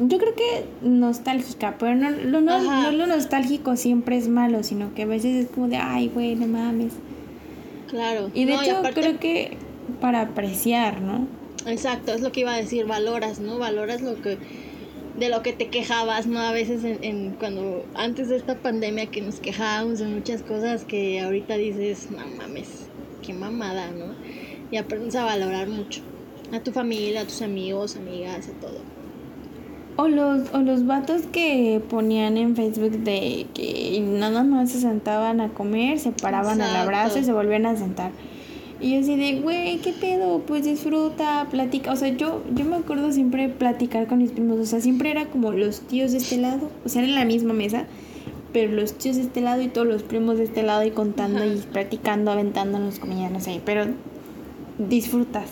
yo creo que nostálgica, pero no, no, no, lo nostálgico siempre es malo, sino que a veces es como de, ay, güey, no mames. Claro. Y de hecho creo que para apreciar, ¿no? Exacto, es lo que iba a decir, valoras, ¿no? Valoras lo que de lo que te quejabas, ¿no? A veces en, en cuando antes de esta pandemia que nos quejábamos de muchas cosas que ahorita dices, no mames, qué mamada, ¿no? Y aprendes a valorar mucho a tu familia, a tus amigos, amigas, a todo. O los, o los vatos que ponían en Facebook de que nada más se sentaban a comer, se paraban al abrazo y se volvían a sentar. Y yo así de, güey, ¿qué pedo? Pues disfruta, platica. O sea, yo, yo me acuerdo siempre platicar con mis primos. O sea, siempre era como los tíos de este lado. O sea, era en la misma mesa. Pero los tíos de este lado y todos los primos de este lado y contando y platicando, aventándonos comida, no sé. Pero disfrutas.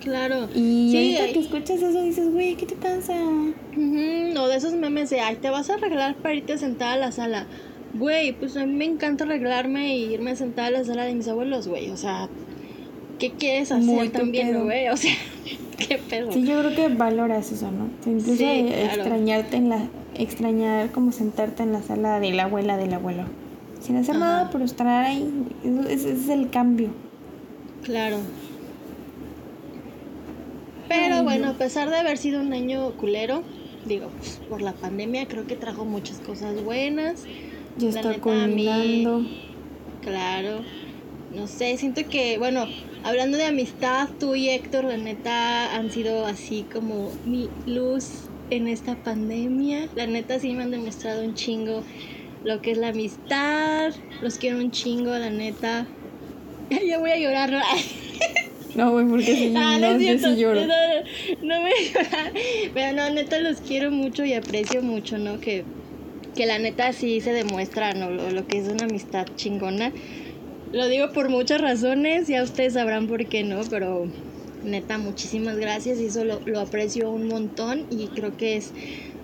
Claro. Y sí, ahorita que escuchas eso dices, güey, ¿qué te pasa? No, de esos memes de, ay, te vas a arreglar para irte sentada a la sala. Güey, pues a mí me encanta arreglarme e irme a sentar a la sala de mis abuelos, güey. O sea, ¿qué quieres hacer también, güey? O sea, qué pedo. Sí, yo creo que valoras eso, ¿no? Incluso extrañarte en la, extrañar como sentarte en la sala de la abuela del abuelo. Sin hacer nada, pero estar ahí, ese es el cambio. Claro. Pero bueno, a pesar de haber sido un año culero, digo, pues, por la pandemia creo que trajo muchas cosas buenas. Ya está culminando. claro. No sé, siento que, bueno, hablando de amistad, tú y Héctor, la neta, han sido así como mi luz en esta pandemia. La neta sí me han demostrado un chingo lo que es la amistad. Los quiero un chingo, la neta. ya voy a llorar. No, güey, porque si ah, no, no, yo sí lloro. No, no, voy a llorar. Pero no, neta los quiero mucho y aprecio mucho, ¿no? Que, que la neta sí se demuestra, ¿no? Lo, lo que es una amistad chingona. Lo digo por muchas razones, ya ustedes sabrán por qué no, pero neta, muchísimas gracias y eso lo, lo aprecio un montón y creo que es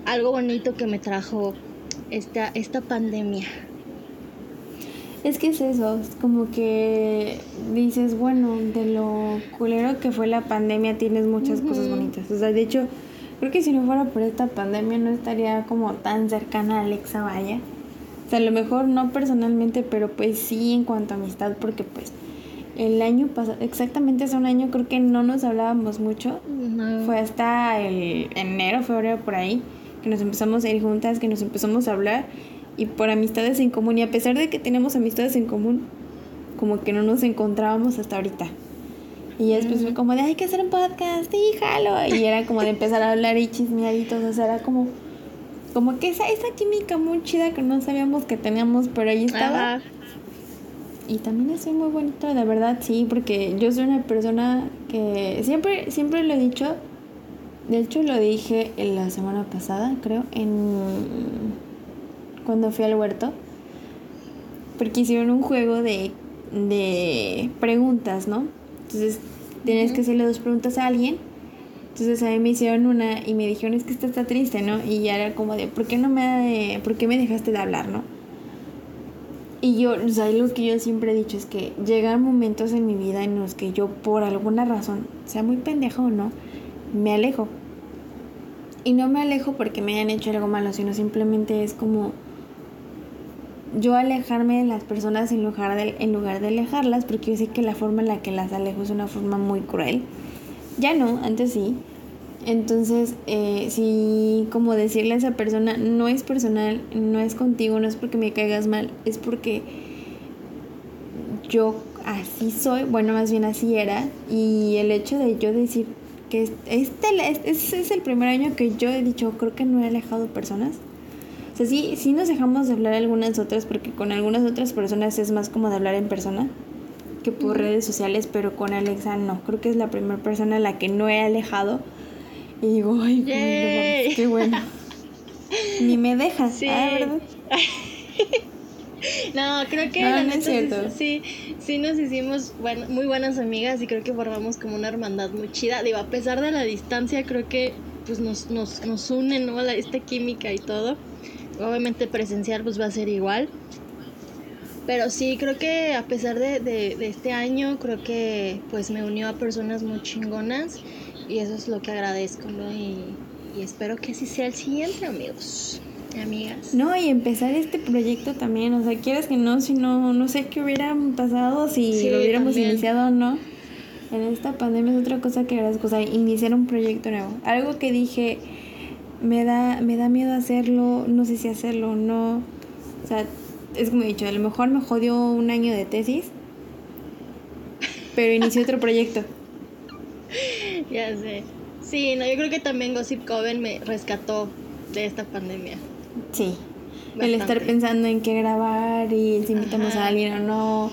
algo bonito que me trajo esta, esta pandemia. Es que es eso, es como que dices, bueno, de lo culero que fue la pandemia tienes muchas cosas bonitas. O sea, de hecho, creo que si no fuera por esta pandemia no estaría como tan cercana a Alexa Vaya. A lo mejor no personalmente, pero pues sí en cuanto a amistad, porque pues el año pasado, exactamente hace un año creo que no nos hablábamos mucho. Fue hasta el enero, febrero por ahí que nos empezamos a ir juntas, que nos empezamos a hablar y por amistades en común. Y a pesar de que tenemos amistades en común, como que no nos encontrábamos hasta ahorita. Y después fue como de, hay que hacer un podcast, sí, jalo. Y era como de empezar a hablar y chismeaditos, o sea, era como, como que esa, esa química muy chida que no sabíamos que teníamos, pero ahí estaba. Y también es muy bonito, de verdad, sí, porque yo soy una persona que siempre, siempre lo he dicho, de hecho lo dije la semana pasada, creo, en cuando fui al huerto, porque hicieron un juego de, de preguntas, ¿no? Entonces tienes que hacerle dos preguntas a alguien. Entonces a mí me hicieron una y me dijeron, es que esta está triste, ¿no? Y ya era como de, ¿por qué no me, ¿por qué me dejaste de hablar, no? Y yo, o sea, algo que yo siempre he dicho es que llegan momentos en mi vida en los que yo, por alguna razón, sea muy pendejo o no, me alejo. Y no me alejo porque me hayan hecho algo malo, sino simplemente es como yo alejarme de las personas en lugar de, en lugar de alejarlas, porque yo sé que la forma en la que las alejo es una forma muy cruel. Ya no, antes sí. Entonces, eh, si como decirle a esa persona, no es personal, no es contigo, no es porque me caigas mal, es porque yo así soy, bueno, más bien así era, y el hecho de yo decir que este, este es el primer año que yo he dicho, creo que no he alejado personas o sea, sí, sí nos dejamos de hablar algunas otras porque con algunas otras personas es más como de hablar en persona que por redes sociales, pero con Alexa no. Creo que es la primera persona a la que no he alejado. Y digo, ay, qué bueno. Ni me deja, sí. Ah, ¿verdad? No, creo que la neta sí, sí, nos hicimos muy buenas amigas y creo que formamos como una hermandad muy chida. Digo, a pesar de la distancia, creo que pues nos, nos, nos une, ¿no? La, esta química y todo obviamente presencial pues va a ser igual. Pero sí, creo que a pesar de, de, este año, creo que pues me unió a personas muy chingonas y eso es lo que agradezco, ¿no? Y, espero que así sea el siguiente, amigos amigas. No, y empezar este proyecto también, o sea, quieres que no, si no, no sé qué hubiera pasado si lo hubiéramos iniciado o no. En esta pandemia es otra cosa que agradezco, o sea, iniciar un proyecto nuevo. Algo que dije, me da, me da miedo hacerlo, no sé si hacerlo o no. O sea, es como he dicho, a lo mejor me jodió un año de tesis, pero inicié otro proyecto. Ya sé. Sí, no, yo creo que también Gossip Coven me rescató de esta pandemia. Sí. El estar pensando en qué grabar y si invitamos a alguien o no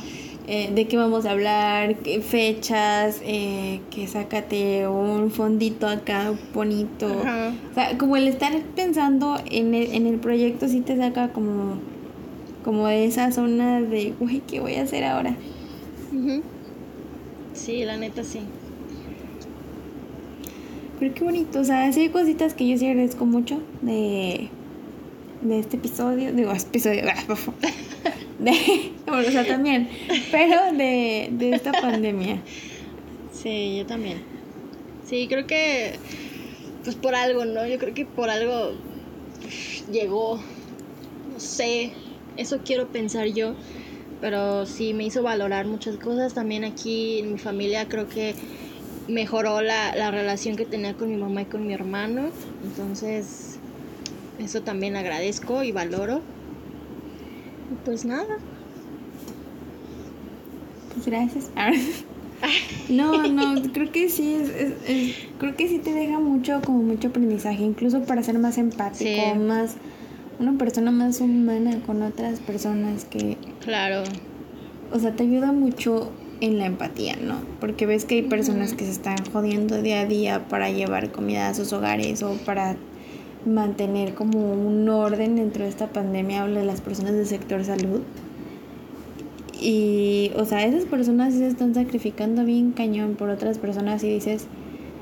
eh, de qué vamos a hablar, qué fechas, eh, que sácate un fondito acá bonito. O sea, como el estar pensando en el, en el proyecto sí te saca como, como de esa zona de, güey, ¿qué voy a hacer ahora? Sí, la neta sí. Pero qué bonito, o sea, sí hay cositas que yo sí agradezco mucho de, de este episodio, digo, episodio, de, o sea, también, pero de, de esta pandemia. Sí, yo también. Sí, creo que, pues por algo, ¿no? Yo creo que por algo llegó, no sé, eso quiero pensar yo, pero sí me hizo valorar muchas cosas. También aquí en mi familia creo que mejoró la, la relación que tenía con mi mamá y con mi hermano. Entonces, eso también agradezco y valoro pues nada. Pues gracias. No, no, creo que sí, es, creo que sí te deja mucho, como mucho aprendizaje, incluso para ser más empático, más, una persona más humana con otras personas que... Claro. O sea, te ayuda mucho en la empatía, ¿no? Porque ves que hay personas que se están jodiendo día a día para llevar comida a sus hogares o para mantener como un orden dentro de esta pandemia, hablo de las personas del sector salud. Y, o sea, esas personas se están sacrificando bien cañón por otras personas y dices,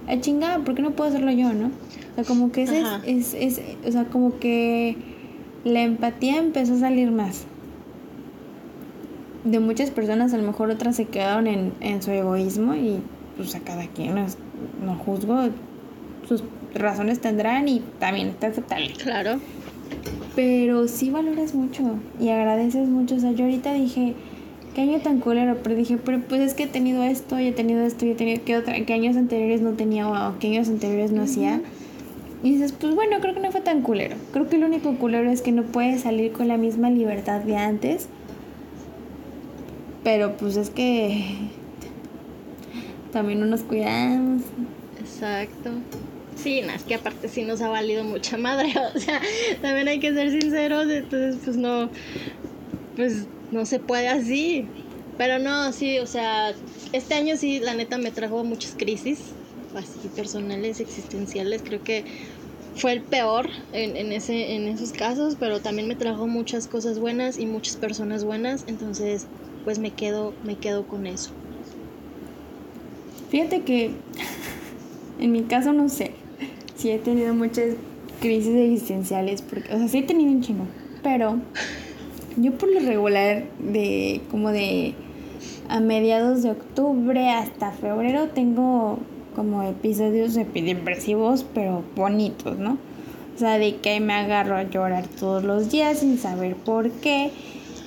a chingada, ¿por qué no puedo hacerlo yo, no? O sea, como que ese es, es, es, o sea, como que la empatía empezó a salir más. De muchas personas, a lo mejor otras se quedaron en, en su egoísmo y pues a cada quien no, no juzgo sus razones tendrán y también está aceptable. Claro. Pero sí valoras mucho y agradeces mucho. O sea, yo ahorita dije, qué año tan culero, pero dije, pero pues es que he tenido esto y he tenido esto y he tenido que otra, que años anteriores no tenía o que años anteriores no hacía. Y dices, pues bueno, creo que no fue tan culero. Creo que lo único culero es que no puedes salir con la misma libertad de antes. Pero pues es que también no nos cuidamos. Exacto. Sí, no, es que aparte sí nos ha valido mucha madre, o sea, también hay que ser sinceros, entonces pues no, pues no se puede así. Pero no, sí, o sea, este año sí, la neta me trajo muchas crisis, así personales, existenciales, creo que fue el peor en, ese, en esos casos, pero también me trajo muchas cosas buenas y muchas personas buenas, entonces pues me quedo, me quedo con eso. Fíjate que en mi caso no sé, sí he tenido muchas crisis existenciales, porque, o sea, sí he tenido un chingo, pero yo por lo regular de como de a mediados de octubre hasta febrero tengo como episodios depresivos, pero bonitos, ¿no? O sea, de que me agarro a llorar todos los días sin saber por qué.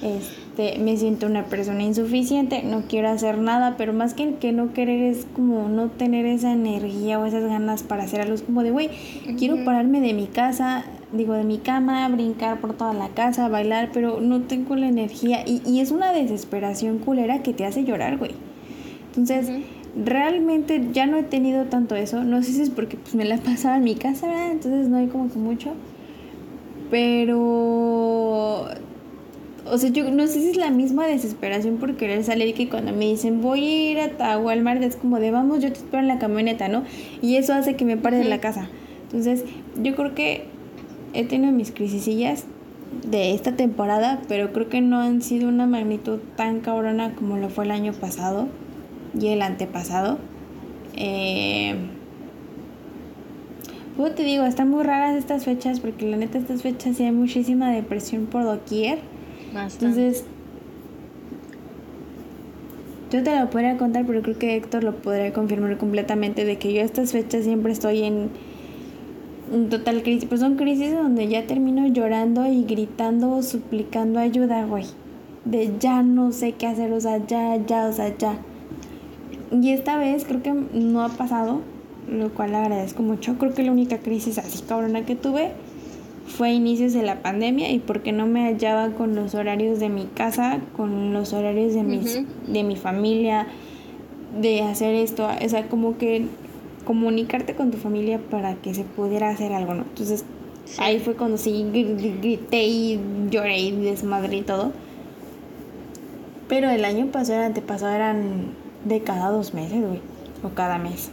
Este, me siento una persona insuficiente, no quiero hacer nada, pero más que el que no querer es como no tener esa energía o esas ganas para hacer algo. Es como de, güey, quiero pararme de mi casa, digo, de mi cama, brincar por toda la casa, bailar, pero no tengo la energía. Y, y es una desesperación culera que te hace llorar, güey. Entonces, realmente ya no he tenido tanto eso. No sé si es porque pues, me la pasaba en mi casa, ¿verdad? Entonces no hay como que mucho. Pero... O sea, yo no sé si es la misma desesperación por querer salir que cuando me dicen voy a ir a Walmart es como de vamos, yo te espero en la camioneta, ¿no? Y eso hace que me pare de la casa. Entonces, yo creo que he tenido mis crisisillas de esta temporada, pero creo que no han sido una magnitud tan cabrona como lo fue el año pasado y el antepasado. Eh, pues te digo, están muy raras estas fechas porque la neta estas fechas sí hay muchísima depresión por doquier. Entonces, yo te lo podría contar, pero creo que Héctor lo podría confirmar completamente de que yo estas fechas siempre estoy en un total crisis, pues son crisis donde ya termino llorando y gritando, suplicando ayuda, güey. De ya no sé qué hacer, o sea, ya, ya, o sea, ya. Y esta vez creo que no ha pasado, lo cual agradezco mucho. Creo que la única crisis así cabrona que tuve fue a inicios de la pandemia y porque no me hallaba con los horarios de mi casa, con los horarios de, mis, de mi familia, de hacer esto. O sea, como que comunicarte con tu familia para que se pudiera hacer algo, ¿no? Entonces ahí fue cuando sí grité y lloré y desmadré y todo. Pero el año pasado, el antepasado eran de cada dos meses, güey, o cada mes.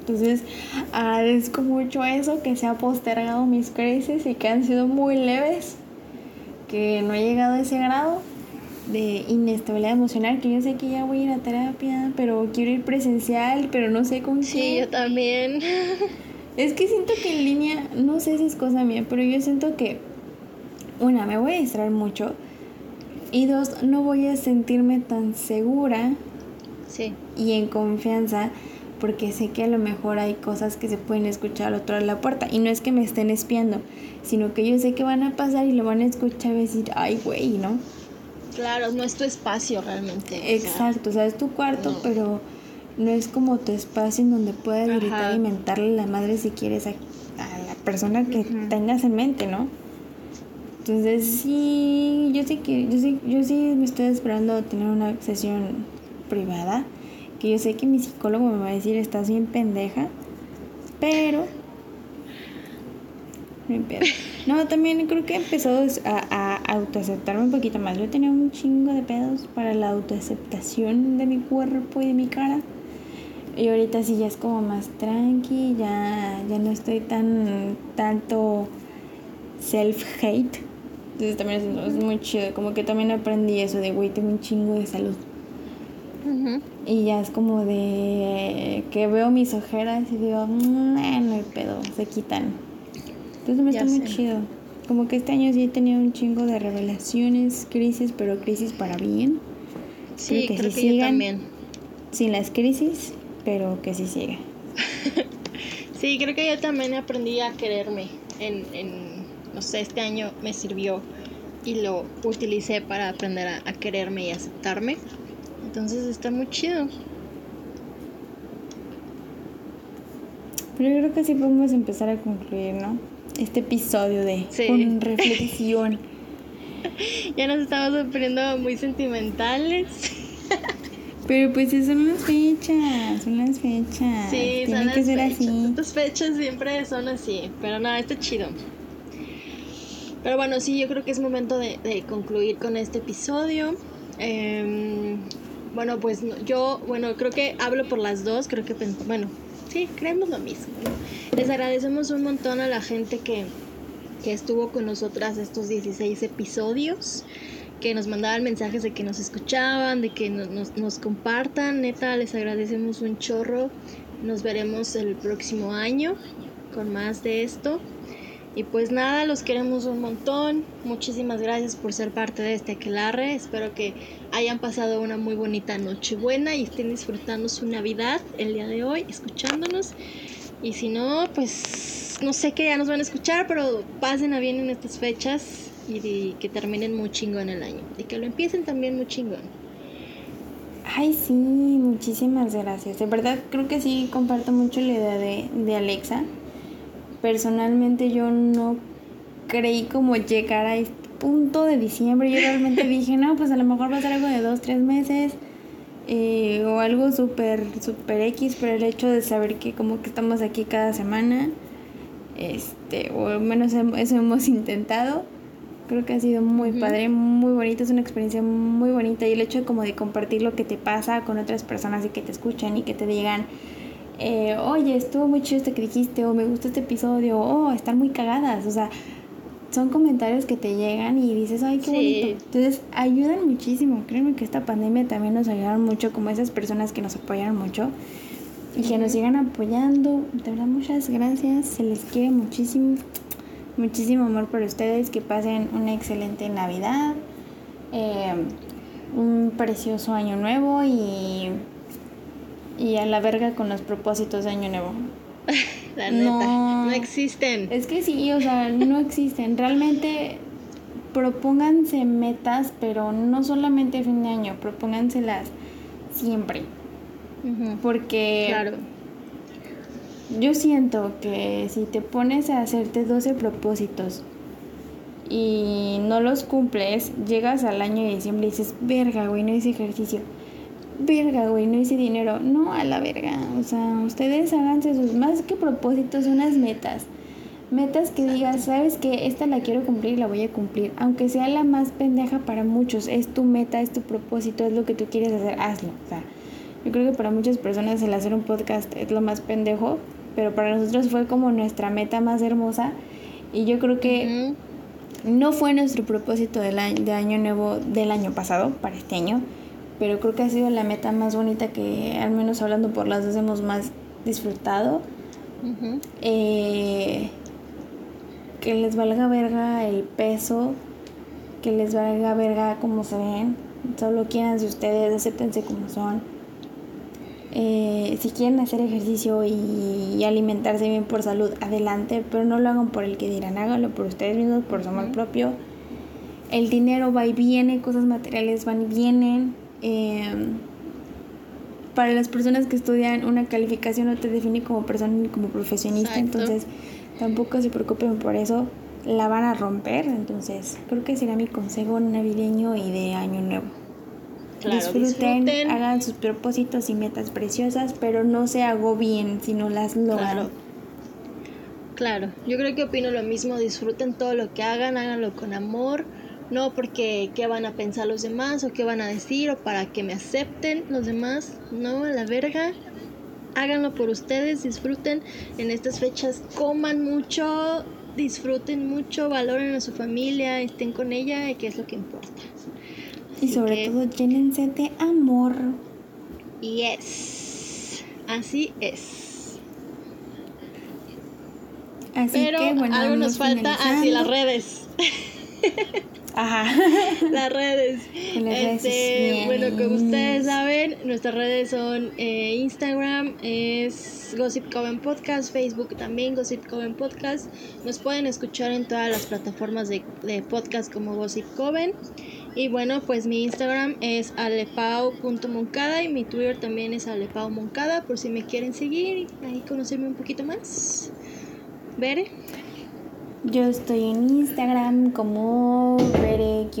Entonces, agradezco mucho eso, que se ha postergado mis crisis y que han sido muy leves, que no he llegado a ese grado de inestabilidad emocional, que yo sé que ya voy a ir a terapia, pero quiero ir presencial, pero no sé con Sí, yo también. Es que siento que en línea, no sé si es cosa mía, pero yo siento que, una, me voy a distraer mucho, y dos, no voy a sentirme tan segura y en confianza porque sé que a lo mejor hay cosas que se pueden escuchar al otro lado de la puerta y no es que me estén espiando, sino que yo sé que van a pasar y lo van a escuchar y decir, ay, güey, ¿no? Claro, no es tu espacio realmente. Exacto, o sea, es tu cuarto, pero no es como tu espacio en donde puedes gritar y mentarle la madre si quieres a, la persona que tengas en mente, ¿no? Entonces sí, yo sé que, yo sí, yo sí me estoy esperando a tener una sesión privada, que yo sé que mi psicólogo me va a decir, estás bien pendeja, pero... No, también creo que empezó a, a autoaceptarme un poquito más. Yo tenía un chingo de pedos para la autoaceptación de mi cuerpo y de mi cara. Y ahorita sí ya es como más tranqui, ya, ya no estoy tan tanto self-hate. Entonces también es, es, muy chido. Como que también aprendí eso de, güey, tengo un chingo de salud y ya es como de que veo mis ojeras y digo, mm, no hay pedo, se quitan. Entonces me está muy chido. Como que este año sí he tenido un chingo de revelaciones, crisis, pero crisis para bien. Sí, creo que, yo también. Sin las crisis, pero que sí siga. sí, creo que yo también aprendí a quererme. En, en, no sé, este año me sirvió y lo utilicé para aprender a quererme y aceptarme. Entonces está muy chido. Pero yo creo que sí podemos empezar a concluir, ¿no? Este episodio de reflexión. ya nos estamos poniendo muy sentimentales. Pero pues son las fechas, son las fechas. Sí, son las que ser fechas. así. Estas fechas siempre son así, pero no, está chido. Pero bueno, sí, yo creo que es momento de, concluir con este episodio. Em, bueno, pues yo, bueno, creo que hablo por las dos, creo que, bueno, sí, creemos lo mismo. Les agradecemos un montón a la gente que, que estuvo con nosotras estos 16 episodios, que nos mandaban mensajes de que nos escuchaban, de que nos, nos compartan. Neta, les agradecemos un chorro. Nos veremos el próximo año con más de esto. Y pues nada, los queremos un montón. Muchísimas gracias por ser parte de este aquelarre. Espero que hayan pasado una muy bonita noche buena y estén disfrutando su Navidad el día de hoy, escuchándonos. Y si no, pues no sé qué ya nos van a escuchar, pero pasen a bien en estas fechas y, que terminen muy chingón el año. Y que lo empiecen también muy chingón. Ay, sí, muchísimas gracias. De verdad creo que sí comparto mucho la idea de, de Alexa personalmente yo no creí como llegar a este punto de diciembre. Yo realmente dije, no, pues a lo mejor va a ser algo de dos, tres meses. Eh, o algo súper, súper X, pero el hecho de saber que como que estamos aquí cada semana, este, o al menos eso hemos intentado, creo que ha sido muy padre, muy bonito, es una experiencia muy bonita y el hecho de como de compartir lo que te pasa con otras personas y que te escuchan y que te digan, eh, oye, estuvo muy chido este que dijiste, o me gustó este episodio, o están muy cagadas, o sea, son comentarios que te llegan y dices, ay, qué bonito. Entonces, ayudan muchísimo. Créeme que esta pandemia también nos ayudaron mucho, como esas personas que nos apoyaron mucho y que nos sigan apoyando. De verdad, muchas gracias. Se les quiere muchísimo. Muchísimo amor por ustedes. Que pasen una excelente Navidad. Eh, un precioso año nuevo y y a la verga con los propósitos de Año Nuevo. la neta, no, existen. Es que sí, o sea, no existen. Realmente propónganse metas, pero no solamente fin de año, propónganselas siempre. Porque claro. yo siento que si te pones a hacerte 12 propósitos y no los cumples, llegas al año de diciembre y dices, verga, güey, no hice ejercicio verga, güey, no hice dinero. No, a la verga. O sea, ustedes háganse sus más que propósitos, unas metas. Metas que digas, sabes que esta la quiero cumplir y la voy a cumplir. Aunque sea la más pendeja para muchos, es tu meta, es tu propósito, es lo que tú quieres hacer, hazlo. O sea, yo creo que para muchas personas el hacer un podcast es lo más pendejo, pero para nosotros fue como nuestra meta más hermosa. Y yo creo que no fue nuestro propósito del año, de año nuevo del año pasado, para este año pero creo que ha sido la meta más bonita que, al menos hablando por las dos, hemos más disfrutado. Eh, que les valga verga el peso, que les valga verga como se ven, solo quieran de ustedes, acéptense como son. Eh, si quieren hacer ejercicio y, alimentarse bien por salud, adelante, pero no lo hagan por el que dirán, háganlo por ustedes mismos, por su amor propio. El dinero va y viene, cosas materiales van y vienen Em, para las personas que estudian una calificación no te define como persona ni como profesionista, entonces tampoco se preocupen por eso, la van a romper, entonces creo que será mi consejo navideño y de año nuevo. disfruten, hagan sus propósitos y metas preciosas, pero no se agobien si no las logran. Claro. claro, yo creo que opino lo mismo, disfruten todo lo que hagan, háganlo con amor no porque qué van a pensar los demás o qué van a decir o para que me acepten los demás, no, a la verga. Háganlo por ustedes, disfruten en estas fechas, coman mucho, disfruten mucho, valoren a su familia, estén con ella, y que es lo que importa. y sobre todo llénense de amor. Yes, así es. Así Pero que, bueno, algo nos falta así las redes. Ajá. Las redes. Este, bueno, como ustedes saben, nuestras redes son eh, Instagram, es Gossip Coven Podcast, Facebook también Gossip Coven Podcast. Nos pueden escuchar en todas las plataformas de, de podcast como Gossip Coven. Y bueno, pues mi Instagram es alepao.moncada y mi Twitter también es alepaomoncada por si me quieren seguir y ahí conocerme un poquito más. Bere. Yo estoy en Instagram como Bere-Molina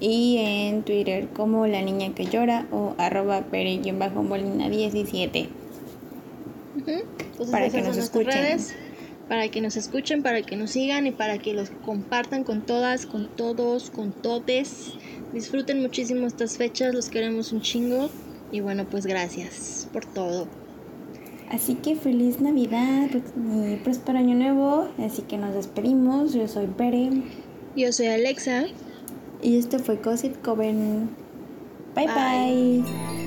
y en Twitter como La Niña que Llora o arroba Bere-Molina 17. para que nos escuchen. para que nos escuchen, para que nos sigan y para que los compartan con todas, con todos, con todes. Disfruten muchísimo estas fechas, los queremos un chingo y bueno, pues gracias por todo. Así que feliz Navidad y próspero año nuevo. Así que nos despedimos. Yo soy Pere. Yo soy Alexa. Y esto fue Cosit Coven. bye. bye.